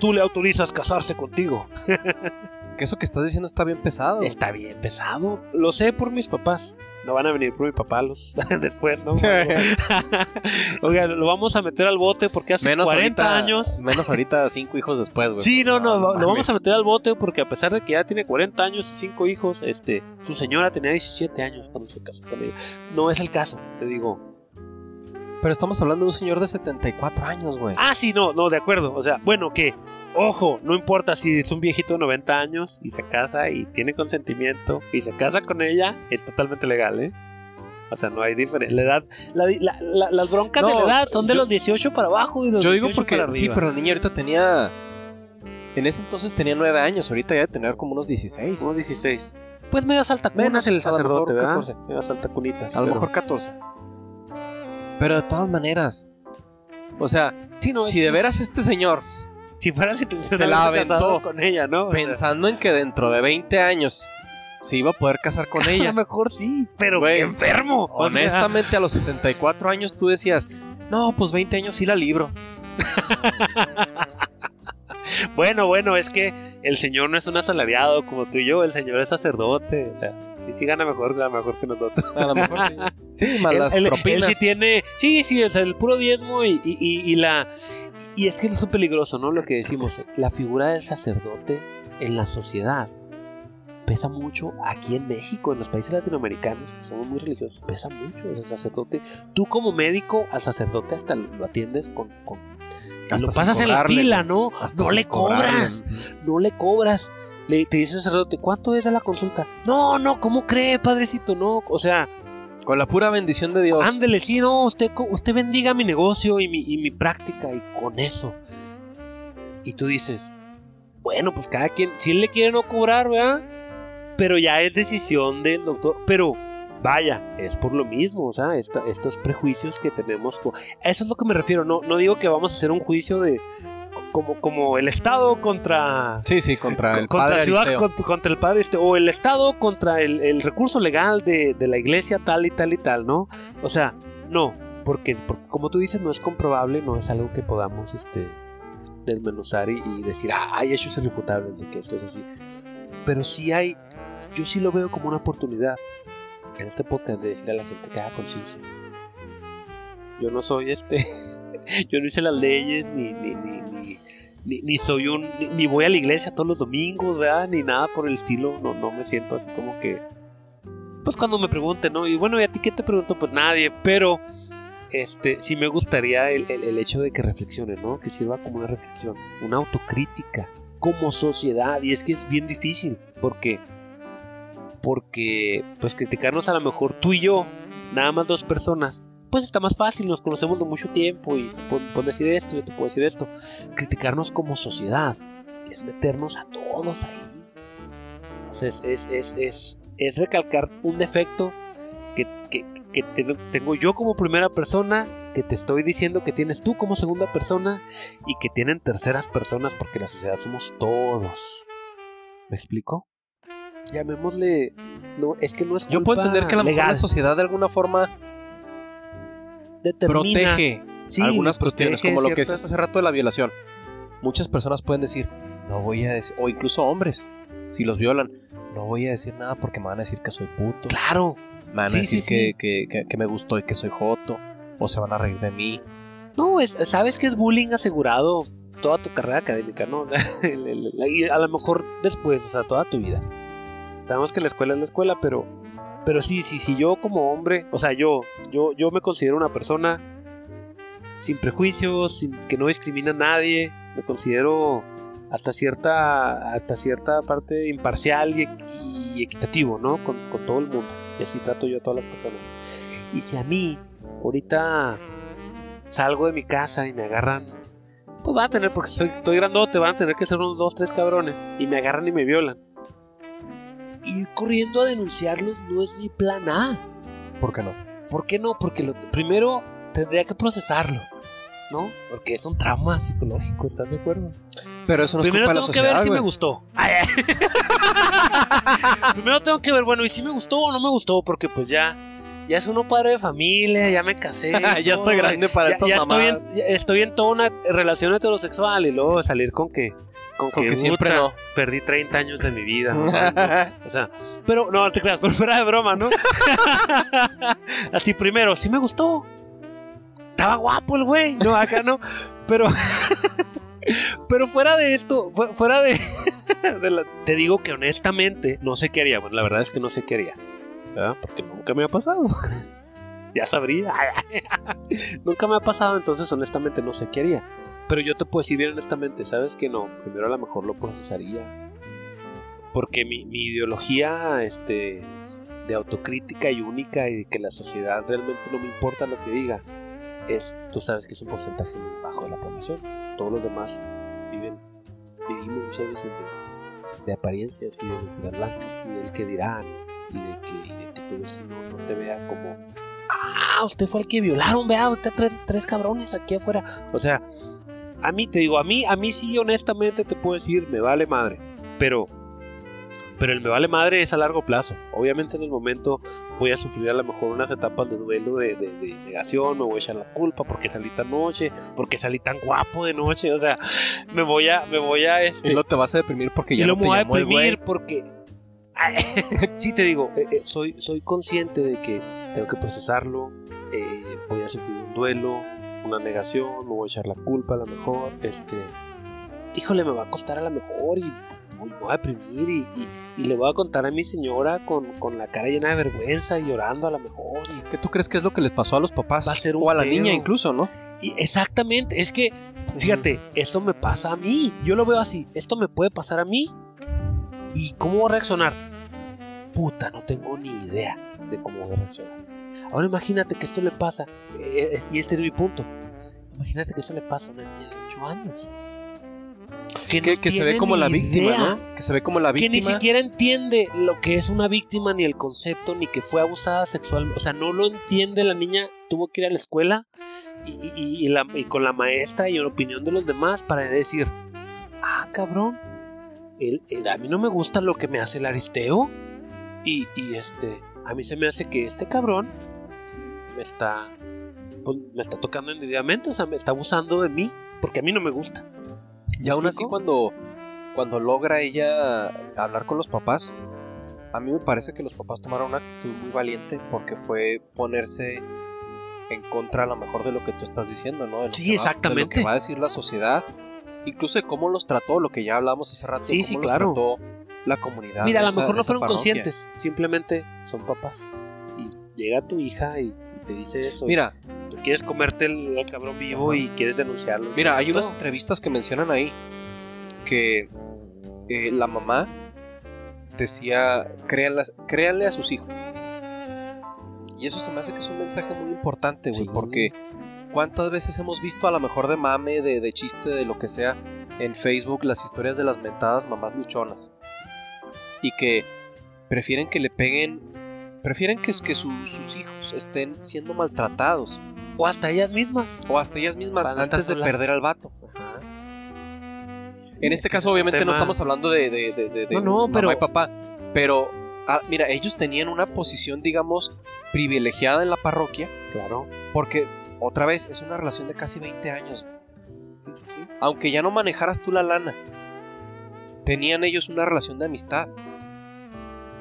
tú le autorizas casarse contigo. (laughs) Que eso que estás diciendo está bien pesado. Está bien pesado. Lo sé por mis papás. No van a venir por mi papá los (laughs) después, ¿no? (laughs) Oiga, lo vamos a meter al bote porque hace menos 40 ahorita, años. Menos ahorita cinco hijos después, güey. Sí, no, no, lo vamos a meter al bote porque a pesar de que ya tiene 40 años y 5 hijos, este, su señora tenía 17 años cuando se casó con ella. No es el caso, te digo. Pero estamos hablando de un señor de 74 años, güey. Ah, sí, no, no, de acuerdo. O sea, bueno, que, ojo, no importa si es un viejito de 90 años y se casa y tiene consentimiento y se casa con ella, es totalmente legal, ¿eh? O sea, no hay diferencia. La edad, la, la- la- las broncas de No, la edad son de yo- los 18 para abajo y los Yo digo 18 porque para sí, pero la niña ahorita tenía. En ese entonces tenía 9 años, ahorita ya de tener como unos 16. Como 16. Pues medio saltacunas Menos, el a lo sacerdote, mejor ¿verdad? 14. Medio saltacunitas. A lo pero- mejor 14. Pero de todas maneras. O sea, Sí, no, si de veras este señor, Si fuera si se la aventó con ella, ¿no? Pensando en que dentro de 20 años se iba a poder casar con (laughs) A ella. lo mejor sí, pero Güey, enfermo. O sea, Honestamente, a los 74 años tú decías, no, pues 20 años sí la libro. (laughs) (laughs) bueno, bueno, es que el señor no es un asalariado como tú y yo, el señor es sacerdote. O sea, sí, sí gana mejor, gana mejor que nosotros. A lo mejor sí. (laughs) Sí, más Él- las él, él propinas. sí tiene. Sí, sí, o sea, el puro diezmo y, y- y- y la. Y es que es peligroso, ¿no? Lo que decimos, la figura del sacerdote en la sociedad pesa mucho aquí en México, en los países latinoamericanos, que somos muy religiosos, pesa mucho el sacerdote. Tú como médico al sacerdote hasta lo, lo atiendes con... con Hasta lo pasas en la fila. ¿no? No le cobras, no le cobras. Le, te dice el sacerdote, ¿cuánto es a la consulta? No, no, ¿cómo cree, padrecito? No, o sea, Con la pura bendición de Dios. Ándele, sí, no, usted, usted bendiga mi negocio y mi, y mi práctica y con eso. Y tú dices, bueno, pues cada quien, si él le quiere no cobrar, ¿verdad? Pero ya es decisión del doctor. Pero vaya, es por lo mismo, o sea, esta- estos prejuicios que tenemos. Eso es lo que me refiero, no, no digo que vamos a hacer un juicio de como, como el Estado contra Sí, sí, contra el contra padre la ciudad, contra, contra el padre este, o el Estado contra el, el recurso legal de, de la iglesia tal y tal y tal, ¿no? O sea, no, porque, porque como tú dices, no es comprobable, no es algo que podamos este, desmenuzar y, y decir, ah, hay hechos irrefutables de que esto es así. Pero sí hay, yo sí lo veo como una oportunidad en este podcast de decir a la gente que haga conciencia. Yo no soy este, (laughs) yo no hice las leyes ni, ni, ni, ni, soy un, ni, voy a la iglesia todos los domingos, ¿verdad? Ni nada por el estilo, no, no me siento así como que, pues cuando me pregunten, ¿no? Y bueno, ¿y a ti qué te pregunto? Pues nadie, pero este, sí me gustaría el, el- el hecho de que reflexionen, ¿no? Que sirva como una reflexión, una autocrítica como sociedad. Y es que es bien difícil, porque, porque, pues criticarnos a lo mejor tú y yo, nada más dos personas, pues está más fácil, nos conocemos de mucho tiempo y puedo decir esto, yo te puedo decir esto. Criticarnos como sociedad es meternos a todos ahí. Entonces es, es, es, es recalcar un defecto que, que, que te- tengo yo como primera persona, que te estoy diciendo que tienes tú como segunda persona y que tienen terceras personas porque la sociedad somos todos. ¿Me explico? Llamémosle... No, es que no es Yo puedo culpa entender que a lo mejor la sociedad de alguna forma Determina- protege Sí, algunas cuestiones, protege como lo que es hace rato de la violación. Muchas personas pueden decir, no voy a decir, o incluso hombres, si los violan, no voy a decir nada porque me van a decir que soy puto, Claro, me van a decir sí, que, que- que- que me gustó y que soy joto, o se van a reír de mí. No, es, sabes que es bullying asegurado toda tu carrera académica, ¿no? (laughs) A lo mejor después, o sea, toda tu vida. Sabemos que la escuela es la escuela, pero, pero sí, sí, sí, yo como hombre, o sea, yo, yo, yo me considero una persona sin prejuicios, sin, que no discrimina a nadie, me considero hasta cierta, hasta cierta parte imparcial y, y equitativo, ¿no? Con, con todo el mundo. Y así trato yo a todas las personas. Y si a mí, ahorita salgo de mi casa y me agarran, pues van a tener, porque soy, estoy grandote, van a tener que ser unos dos, tres cabrones, y me agarran y me violan. Ir corriendo a denunciarlos no es mi plan A. ¿Por qué no? ¿Por qué no? Porque lo, primero tendría que procesarlo, ¿no? Porque es un trauma psicológico, ¿estás de acuerdo? Pero eso no es Primero de tengo la que sociedad, ver si me gustó. (laughs) Primero tengo que ver, bueno, y si me gustó o no me gustó, porque pues ya, ya es uno padre de familia, ya me casé. (laughs) ya estoy grande para ya, estas ya estoy, en, ya estoy en toda una relación heterosexual y luego salir con que, con que, que siempre puta, no. Perdí 30 años de mi vida. (laughs) ¿no? O sea, pero no, te creas, (laughs) pero fuera de broma, ¿no? (laughs) Así primero, sí me gustó. Estaba guapo el güey. No, acá no. Pero. Pero fuera de esto, fu- fuera de. de la- te digo que honestamente no sé qué haría. Bueno, la verdad es que no sé qué haría. ¿verdad? Porque nunca me ha pasado. ya sabría. nunca me ha pasado, entonces honestamente no sé qué haría. Pero yo te puedo decir bien honestamente, ¿sabes que no? Primero a lo mejor lo procesaría. Porque mi, mi ideología este, de autocrítica y única y de que la sociedad realmente no me importa lo que diga, es, tú sabes que es un porcentaje muy bajo de la población. Todos los demás viven, vivimos muchas veces de, de apariencias y de mentiras blancas y del que dirán y de que, y de que tu vecino no te vea como, ah, usted fue el que violaron, vea, usted trae tres cabrones aquí afuera. O sea, a mí te digo, a mí, a mí sí honestamente te puedo decir, me vale madre. Pero pero el me vale madre es a largo plazo. Obviamente en el momento voy a sufrir a lo mejor unas etapas de duelo, de, de, de negación, me voy a echar la culpa porque salí tan noche, porque salí tan guapo de noche, o sea, me voy a, me voy a, este... Y no te vas a deprimir porque ya no te me voy a deprimir porque... (laughs) sí te digo, eh, eh, soy, soy consciente de que tengo que procesarlo, eh, voy a sufrir un duelo, una negación, me voy a echar la culpa a lo mejor, este... Híjole, me va a costar a lo mejor y me voy a deprimir y, y- y le voy a contar a mi señora con, con la cara llena de vergüenza y llorando a lo mejor. y- ¿Qué tú crees que es lo que les pasó a los papás? Va a ser un o a la pedo. niña incluso, ¿no? Y exactamente, es que, fíjate, esto me pasa a mí. Yo lo veo así, esto me puede pasar a mí. ¿Y cómo voy a reaccionar? Puta, no tengo ni idea de cómo voy a reaccionar. Ahora imagínate que esto le pasa, eh, es- y este es mi punto. Imagínate que eso le pasa a una niña de 8 años. Que, Que, no que se ve como la víctima, idea, ¿no? Que se ve como la Que víctima. ni siquiera entiende lo que es una víctima, ni el concepto, ni que fue abusada sexualmente. O sea, no lo entiende la niña. Tuvo que ir a la escuela y, y- y la- y con la maestra y la opinión de los demás para decir: Ah, cabrón, a mí no me gusta lo que me hace el aristeo. Y, y, este, a mí se me hace que este cabrón me está, pues, me está tocando indebidamente, o sea, me está abusando de mí, porque a mí no me gusta. Y aún así cuando, cuando logra ella hablar con los papás, a mí me parece que los papás tomaron una actitud muy valiente porque fue ponerse en contra a lo mejor de lo que tú estás diciendo, ¿no? De lo Sí, que va- exactamente. de lo que va a decir la sociedad, incluso de cómo los trató, lo que ya hablamos hace rato, Sí, cómo sí, los claro. trató la comunidad. Mira, a lo mejor no fueron parroquia. conscientes, simplemente son papás. Y llega tu hija y te dice eso. Mira, tú quieres comerte el, el cabrón vivo y quieres denunciarlo. Mira, hay unas entrevistas que mencionan ahí que eh, la mamá decía, créanlas, créanle a sus hijos. Y eso se me hace que es un mensaje muy importante, güey, Sí. porque cuántas veces hemos visto a lo mejor de mame, de, de chiste, de lo que sea, en Facebook las historias de las mentadas mamás luchonas. Y que prefieren que le peguen, prefieren que, que su- sus hijos estén siendo maltratados. O hasta ellas mismas. O hasta ellas mismas antes de perder al vato. Ajá. En este caso, obviamente, no estamos hablando de, de, de, de- de No, no, mamá pero- y papá. Pero, ah, mira, ellos tenían una posición, digamos, privilegiada en la parroquia. Claro. Porque, otra vez, es una relación de casi 20 años. Sí, sí, sí. Aunque ya no manejaras tú la lana, tenían ellos una relación de amistad.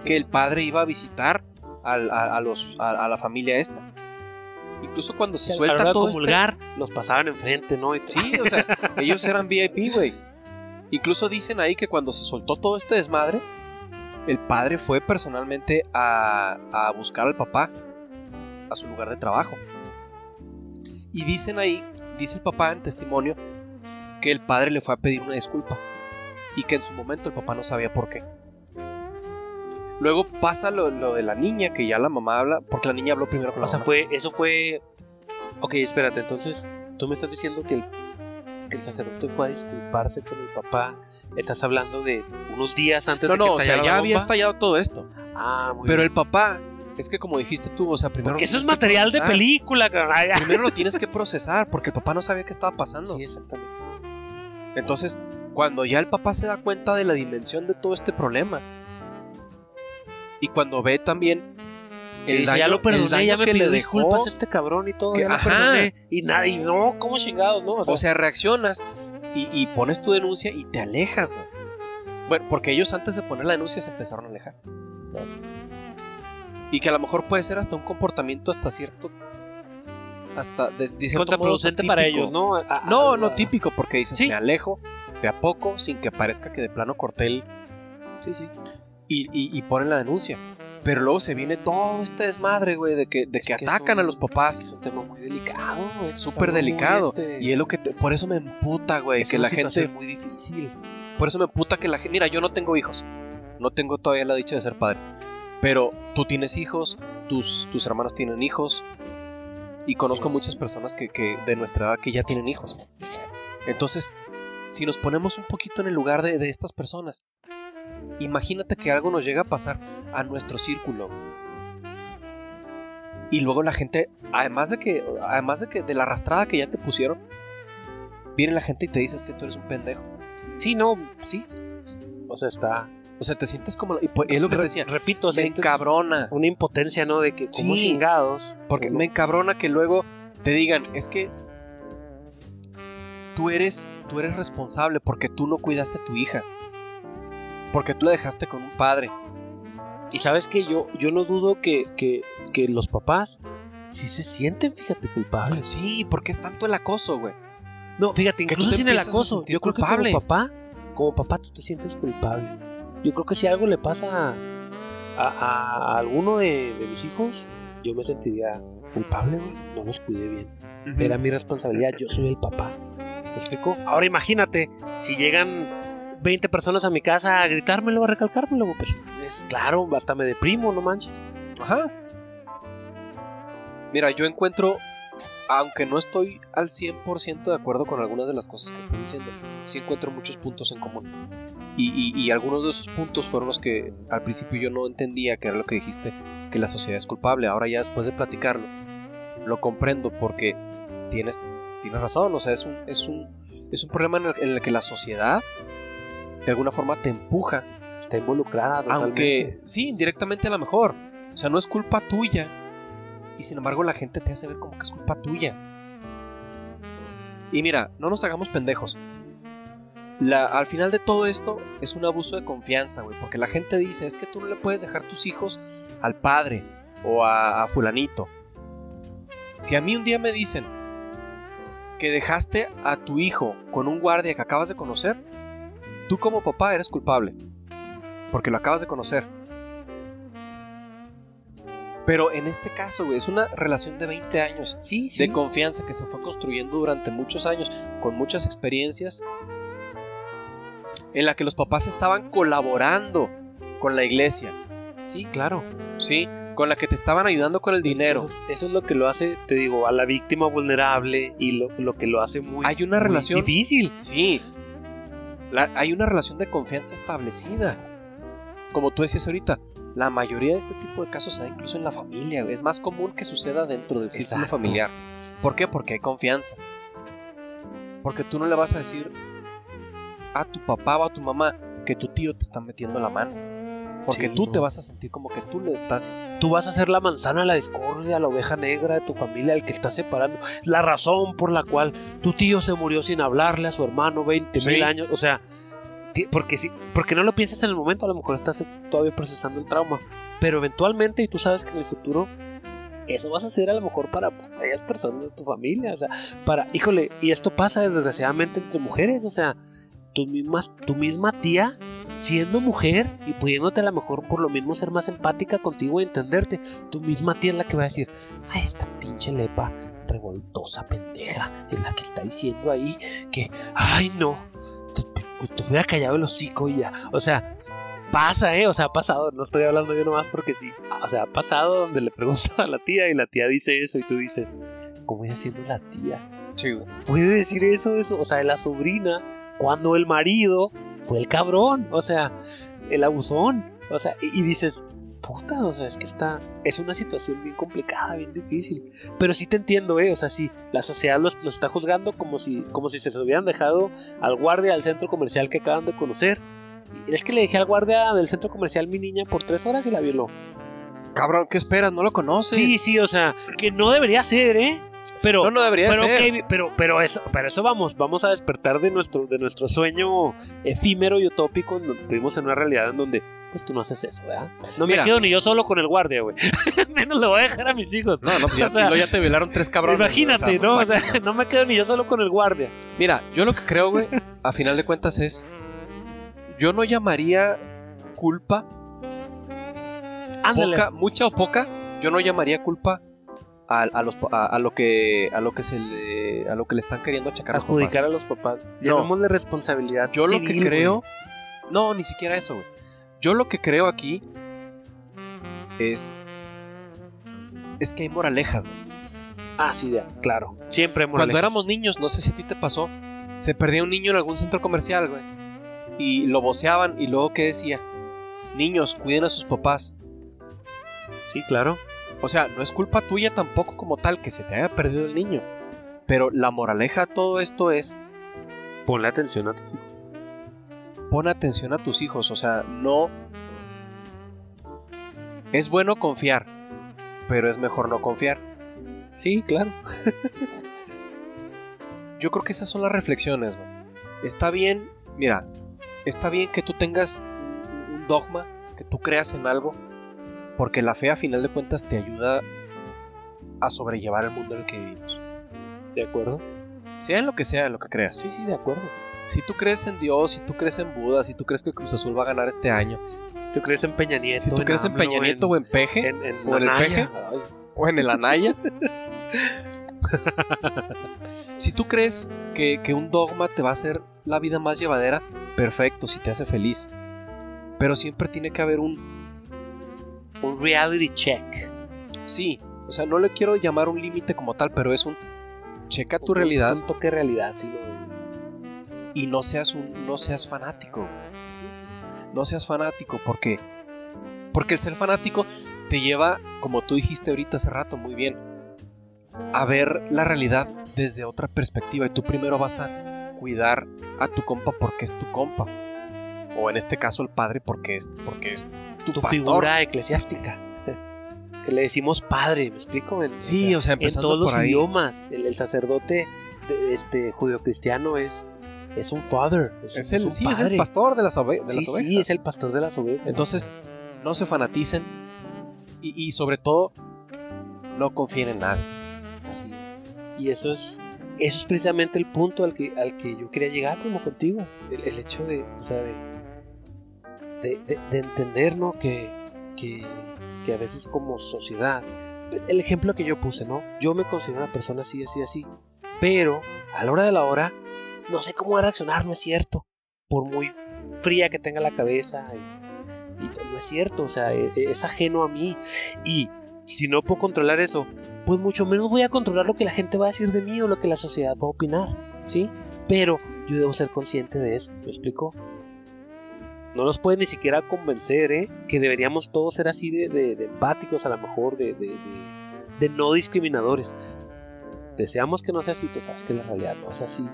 Que el padre iba a visitar al- a, a los, a, a la familia esta. Incluso cuando se suelta todo este- los pasaban enfrente, ¿no? Y. Sí, o sea, (laughs) ellos eran VIP, güey. Incluso dicen ahí que cuando se soltó todo este desmadre, el padre fue personalmente a, a buscar al papá a su lugar de trabajo. Y dicen ahí, dice el papá en testimonio, que el padre le fue a pedir una disculpa y que en su momento el papá no sabía por qué. Luego pasa lo, lo de la niña, que ya la mamá habla, porque la niña habló primero con la O sea, mamá. fue, eso fue. Ok, espérate, entonces, tú me estás diciendo que el, que el sacerdote fue a disculparse con el papá. Estás hablando de unos días antes No, de que no, o sea, ya había estallado todo esto. Ah, muy Pero bien. el papá, es que como dijiste tú, o sea, primero. Porque eso es material de película, cabrón. Ay, ay. Primero lo tienes que procesar, porque el papá no sabía qué estaba pasando. Sí, exactamente. Entonces, cuando ya el papá se da cuenta de la dimensión de todo este problema, y cuando ve también el dice, daño, ya lo el perdoné, daño ya me que le dejó, disculpas este cabrón y todo, que- ya lo ajá. perdoné. Y nada, y no, ¿cómo chingados, no? o sea, reaccionas y, y pones tu denuncia y te alejas, güey. Bueno, porque ellos antes de poner la denuncia se empezaron a alejar. Y que a lo mejor puede ser hasta un comportamiento hasta cierto... Hasta de, de cierto modo contraproducente para ellos, ¿no? A- a- No, a- no típico, porque dices, Sí. me alejo de a poco sin que parezca que de plano corté el... Sí, sí. Y, y, y ponen la denuncia. Pero luego se viene todo este desmadre, güey, de que, de Es que que atacan es a los papás. Es un tema muy delicado, es Súper delicado. este, Y es lo que... te- por eso me emputa, güey, es que una la gente... situación muy difícil. Por eso me emputa que la gente... Mira, yo no tengo hijos. No tengo todavía la dicha de ser padre. Pero tú tienes hijos, tus, tus hermanos tienen hijos. Y conozco es. muchas personas que, que de nuestra edad que ya tienen hijos. Entonces, si nos ponemos un poquito en el lugar de, de estas personas, imagínate que algo nos llega a pasar a nuestro círculo. Y luego la gente, además de que, además de que de la arrastrada que ya te pusieron, viene la gente y te dices que tú eres un pendejo. Sí, no, sí. O sea, está. O sea, te sientes como. y pues, es lo que te decía. Repito, Me encabrona. una impotencia, ¿no? De que como Sí. chingados. Porque uno- me encabrona que luego te digan, es que tú eres, tú eres responsable porque tú no cuidaste a tu hija. Porque tú la dejaste con un padre. Y sabes que yo, yo no dudo que, que, que los papás sí se sienten, fíjate, culpables. Sí, porque es tanto el acoso, güey. No, fíjate, incluso sin el acoso. Yo creo culpable. que como papá, como papá tú te sientes culpable. Yo creo que si algo le pasa a, a- a alguno de, de mis hijos, yo me sentiría culpable, güey. No los cuidé bien. Era mi responsabilidad, yo soy el papá. ¿Me explico? Ahora imagínate, si llegan 20 personas a mi casa a gritármelo, a recalcármelo, pues es claro, hasta me deprimo, no manches. Ajá. Mira, yo encuentro, aunque no estoy al 100% de acuerdo con algunas de las cosas que estás diciendo, sí encuentro muchos puntos en común. Y, y- y algunos de esos puntos fueron los que al principio yo no entendía, que era lo que dijiste, que la sociedad es culpable. Ahora ya después de platicarlo, lo comprendo porque tienes, tienes razón. O sea, es un, es un, es un problema en el, en el que la sociedad de alguna forma te empuja Está involucrada totalmente. aunque sí, indirectamente a lo mejor. O sea, no es culpa tuya. Y sin embargo la gente te hace ver como que es culpa tuya. Y mira, no nos hagamos pendejos. Al final de todo esto es un abuso de confianza, güey. Porque la gente dice, es que tú no le puedes dejar tus hijos al padre o a, a fulanito. Si a mí un día me dicen que dejaste a tu hijo con un guardia que acabas de conocer, tú como papá eres culpable porque lo acabas de conocer. Pero en este caso, güey, es una relación de 20 años sí, sí. de confianza que se fue construyendo durante muchos años, con muchas experiencias, en la que los papás estaban colaborando con la iglesia, Sí, claro. ¿sí? Con la que te estaban ayudando con el dinero. Eso, es- eso es lo que lo hace, te digo, a la víctima vulnerable y lo, lo que lo hace muy, Hay una muy relación- difícil. Sí. La- hay una relación de confianza establecida. Como tú decías ahorita, la mayoría de este tipo de casos se da incluso en la familia. Es más común que suceda dentro del círculo Exacto. familiar. ¿Por qué? Porque hay confianza. Porque tú no le vas a decir a tu papá o a tu mamá que tu tío te está metiendo la mano. Porque Sí, tú no. te vas a sentir como que tú le estás... Tú vas a ser la manzana, la discordia, la oveja negra de tu familia, el que está separando. La razón por la cual tu tío se murió sin hablarle a su hermano 20 mil Sí. años. O sea, porque, si, porque no lo piensas en el momento, a lo mejor estás todavía procesando el trauma. Pero eventualmente, y tú sabes que en el futuro, eso vas a hacer a lo mejor para aquellas personas de tu familia. O sea, para, híjole, y esto pasa desgraciadamente entre mujeres. O sea, tu misma, tu misma tía siendo mujer y pudiéndote a lo mejor por lo mismo ser más empática contigo y entenderte, tu misma tía es la que va a decir, ay, esta pinche lepa revoltosa pendeja es la que está diciendo ahí que, ay, no, te, te hubiera callado el hocico y ya. O sea, pasa, ¿eh? O sea, ha pasado, no estoy hablando yo nomás porque sí. O sea, ha pasado donde le preguntas a la tía y la tía dice eso y tú dices, ¿cómo viene siendo la tía? puede decir eso, eso, o sea, de la sobrina, cuando el marido fue el cabrón, o sea, el abusón, o sea, y, y dices, puta, o sea, es que está, es una situación bien complicada, bien difícil, pero sí te entiendo, eh, o sea, sí, la sociedad los, los está juzgando como si, como si se los hubieran dejado al guardia del centro comercial que acaban de conocer. Es que le dejé al guardia del centro comercial mi niña por tres horas y la violó. Cabrón, ¿qué esperas? ¿No lo conoces? Sí, sí, o sea, que no debería ser, ¿eh? Pero, No, no debería pero, ser. pero, pero eso, pero eso vamos, vamos a despertar de nuestro, de nuestro sueño efímero y utópico en donde vivimos en una realidad en donde pues tú no haces eso, ¿verdad? No Mira. me quedo ni yo solo con el guardia, güey. (laughs) Menos le voy a dejar a mis hijos. No, no, (laughs) pues ya, O sea, lo- ya te violaron tres cabrones. Imagínate, ¿no? O sea, (laughs) no me quedo ni yo solo con el guardia. Mira, yo lo que creo, güey, a final de cuentas es. Yo no llamaría culpa, Ándale. poca, mucha o poca, yo no llamaría culpa a, a los, a, a lo que a lo que se le, a lo que le están queriendo achacar Adjudicar a los papás. No. Llamémosle responsabilidad. Yo lo que creo, güey. no, ni siquiera eso, güey. Yo lo que creo aquí es es que hay moralejas, güey. Ah, sí, ya, claro. Siempre hemos Cuando éramos niños, no sé si a ti te pasó, se perdía un niño en algún centro comercial, güey. Y lo voceaban y luego ¿qué decía? Niños, cuiden a sus papás. Sí, claro. O sea, no es culpa tuya tampoco como tal que se te haya perdido el niño. Pero la moraleja de todo esto es, Ponle atención a tu pon atención a tus hijos, o sea, no... Es bueno confiar, pero es mejor no confiar. Sí, claro. (laughs) Yo creo que esas son las reflexiones. Está bien, mira, está bien que tú tengas un dogma, que tú creas en algo, porque la fe a final de cuentas te ayuda a sobrellevar el mundo en el que vivimos. ¿De acuerdo? Sea en lo que sea, en lo que creas. Sí, sí, de acuerdo. Si tú crees en Dios, si tú crees en Buda, si tú crees que Cruz Azul va a ganar este año, Si tú crees en Peña Nieto, si tú crees en Peña Nieto o en Peje, en, en o en el Anaya, Peje. ay, o en el Anaya. (laughs) si tú crees que, que un dogma te va a hacer la vida más llevadera, perfecto, si te hace feliz. Pero siempre tiene que haber un un reality check. sí. O sea, no le quiero llamar un límite como tal, pero es un checa tu Un- realidad Un toque realidad, sí. Lo, y no seas un no seas fanático. No seas fanático porque porque el ser fanático te lleva, como tú dijiste ahorita hace rato muy bien, a ver la realidad desde otra perspectiva y tú primero vas a cuidar a tu compa porque es tu compa. O en este caso el padre porque es porque es tu, tu pastor. figura eclesiástica. (laughs) Que le decimos padre, ¿me explico? En, Sí, o sea, en empezando todos los por ahí. idiomas. El, el sacerdote de- este judeocristiano es, es un father. Es, el, sí, es el padre. pastor de las, ove- de Sí, las ovejas. sí, es el pastor de las ovejas. Entonces, no se fanaticen y, y sobre todo, no confíen en nadie. Así es. Y eso es, eso es precisamente el punto al que, al que yo quería llegar como contigo. El, el hecho de, o sea, de, de, de- de entender, ¿no? Que, que, que a veces como sociedad, el ejemplo que yo puse, ¿no? Yo me considero una persona así, así, así. Pero a la hora de la hora, no sé cómo reaccionar, no es cierto. Por muy fría que tenga la cabeza. Y, y no es cierto, o sea, e- e- es ajeno a mí. Y si no puedo controlar eso, pues mucho menos voy a controlar lo que la gente va a decir de mí o lo que la sociedad va a opinar, ¿sí? Pero yo debo ser consciente de eso, ¿me explico? No nos puede ni siquiera convencer, ¿eh? Que deberíamos todos ser así de, de- de empáticos, a lo mejor, de, de- no discriminadores. Deseamos que no sea así, pues sabes que la realidad no es así.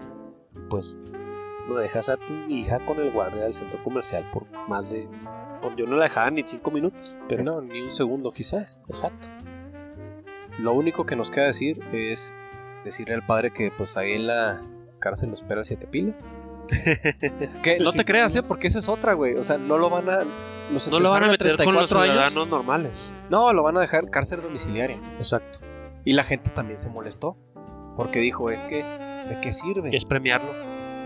Pues no dejas a tu hija con el guardia del centro comercial por más de... por- yo no la dejaba ni cinco minutos, pero Pero no, ni un segundo quizás. exacto. Lo único que nos queda decir es decirle al padre que pues ahí en la cárcel lo espera siete pilas. Que no te creas, ¿eh? Porque esa es otra, güey. O sea, no lo van a... Los No lo van a meter con los 34 años. ciudadanos normales. No, lo van a dejar cárcel domiciliaria. Exacto. Y la gente también se molestó. Porque dijo, es que, ¿de qué sirve? Es premiarlo.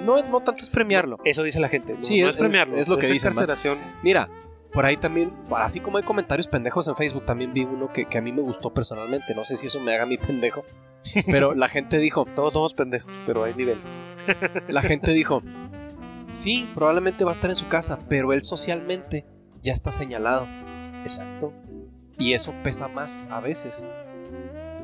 No, no tanto es premiarlo. Eso dice la gente. No, Sí, no es- es premiarlo. es- es lo que encarcelación. Mira, por ahí también, así como hay comentarios pendejos en Facebook, también vi uno que, que a mí me gustó personalmente. No sé si eso me haga mi pendejo. (laughs) Pero la gente dijo, Todos somos pendejos, pero hay niveles. la (laughs) gente dijo, sí, probablemente va a estar en su casa, pero él socialmente ya está señalado. Exacto. Y eso pesa más a veces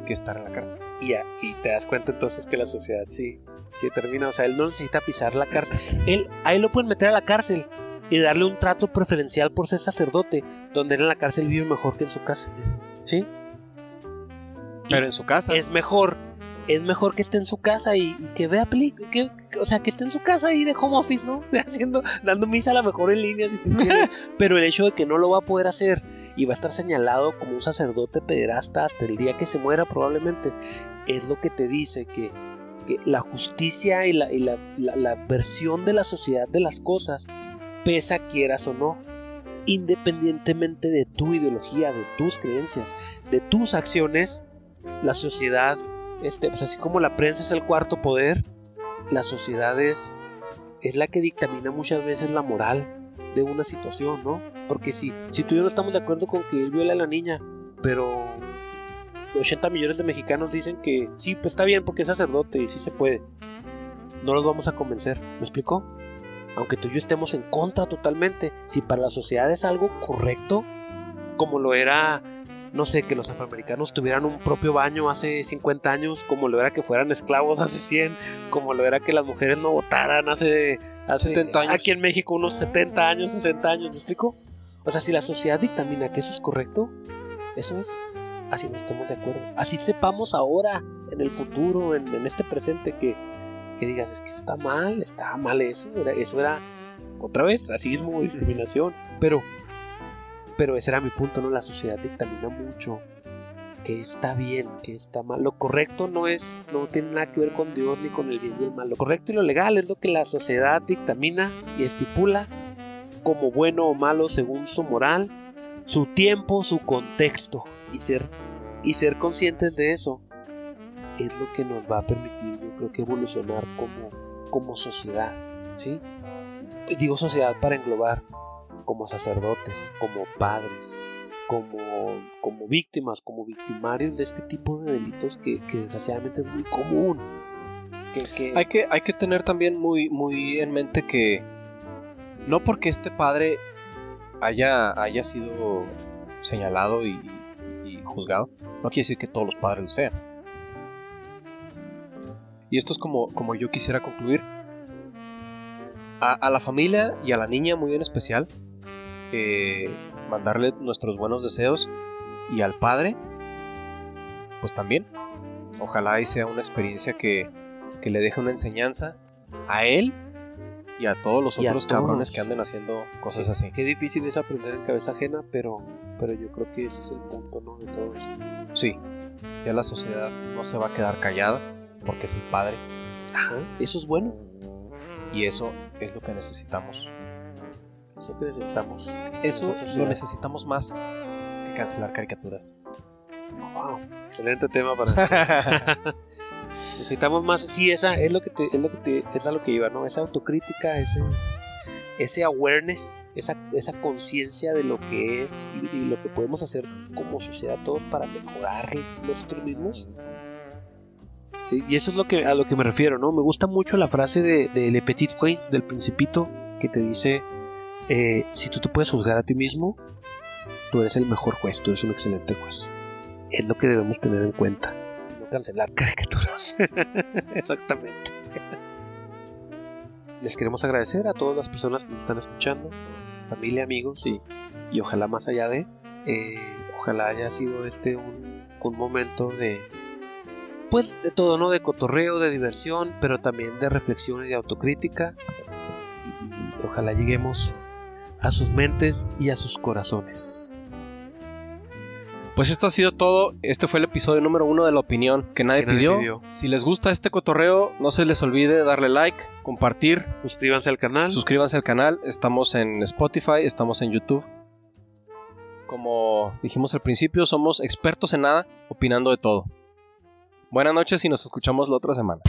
que estar en la cárcel. Y, y te das cuenta entonces que la sociedad sí, que termina. O sea, él no necesita pisar la cárcel. Él, a él lo pueden meter a la cárcel y darle un trato preferencial por ser sacerdote, donde él en la cárcel vive mejor que en su casa. ¿Sí? Pero en su casa. es mejor es mejor que esté en su casa y, y que vea películas que, que- o sea que esté en su casa y de home office no (laughs) haciendo dando misa a lo mejor en línea si (laughs) pero el hecho de que no lo va a poder hacer y va a estar señalado como un sacerdote pederasta hasta el día que se muera probablemente es lo que te dice que, que la justicia y, la, y la, la- la versión de la sociedad de las cosas pesa quieras o no independientemente de tu ideología de tus creencias de tus acciones la sociedad, este, pues así como la prensa es el cuarto poder, la sociedad es, es la que dictamina muchas veces la moral de una situación, ¿no? Porque si, si tú y yo no estamos de acuerdo con que él viola a la niña, pero 80 millones de mexicanos dicen que sí, pues está bien porque es sacerdote y sí se puede, no los vamos a convencer, ¿me explicó? Aunque tú y yo estemos en contra totalmente, si para la sociedad es algo correcto, como lo era no sé, que los afroamericanos tuvieran un propio baño hace 50 años, como lo era que fueran esclavos (laughs) hace 100, como lo era que las mujeres no votaran hace, hace 70 años. aquí en México unos 70 años, 60 años, ¿me explico? O sea, si la sociedad dictamina que eso es correcto, eso es, así no estemos de acuerdo. Así sepamos ahora, en el futuro, en, en este presente, que, que digas, es que está mal, está mal eso, era, eso era otra vez, racismo, discriminación, pero, pero ese era mi punto, ¿no? La sociedad dictamina mucho que está bien, que está mal. Lo correcto no es, no tiene nada que ver con Dios ni con el bien y el mal. Lo correcto y lo legal es lo que la sociedad dictamina y estipula como bueno o malo según su moral, su tiempo, su contexto. Y ser, y ser conscientes de eso es lo que nos va a permitir, yo creo que evolucionar como, como sociedad. ¿Sí? Digo sociedad para englobar como sacerdotes, como padres, como, como víctimas, como victimarios de este tipo de delitos que, desgraciadamente es muy común. Hay, que, hay que tener también muy, muy en mente que no porque este padre haya, haya sido señalado y, juzgado, no quiere decir que todos los padres lo sean. Y esto es como, como yo quisiera concluir. A, a la familia y a la niña muy en especial, eh, mandarle nuestros buenos deseos y al Padre, pues también. Ojalá y sea una experiencia que, que le deje una enseñanza a él y a todos los otros cabrones que anden haciendo cosas así. Qué difícil es aprender en cabeza ajena, pero, pero yo creo que ese es el punto ¿no? de todo esto. Sí, ya la sociedad no se va a quedar callada porque es el padre. eso es bueno. Y eso es lo que necesitamos que necesitamos. Eso lo necesitamos más que cancelar caricaturas. wow, excelente tema para (laughs) necesitamos más. Sí, esa es lo que te, es lo que te, es a lo que iba, ¿no? Esa autocrítica, ese ese awareness, esa, esa conciencia de lo que es y, lo que podemos hacer como sociedad todos para mejorar nosotros mismos. Y eso es lo que, a lo que me refiero, ¿no? Me gusta mucho la frase de, de Le Petit Prince, del Principito, que te dice, eh, si tú te puedes juzgar a ti mismo, tú eres el mejor juez, tú eres un excelente juez. Es lo que debemos tener en cuenta. No cancelar (laughs) caricaturas. (laughs) Exactamente. Les queremos agradecer a todas las personas que nos están escuchando, familia, amigos y, y ojalá más allá de, eh, ojalá haya sido este un, un momento de, pues de todo, ¿no? De cotorreo, de diversión, pero también de reflexión y de autocrítica. Y ojalá lleguemos a sus mentes y a sus corazones. Pues esto ha sido todo. Este fue el episodio número uno de la opinión que nadie, pidió. Si les gusta este cotorreo, no se les olvide darle like, compartir. Suscríbanse al canal. Suscríbanse al canal. Estamos en Spotify, estamos en YouTube. Como dijimos al principio, somos expertos en nada, opinando de todo. Buenas noches y nos escuchamos la otra semana.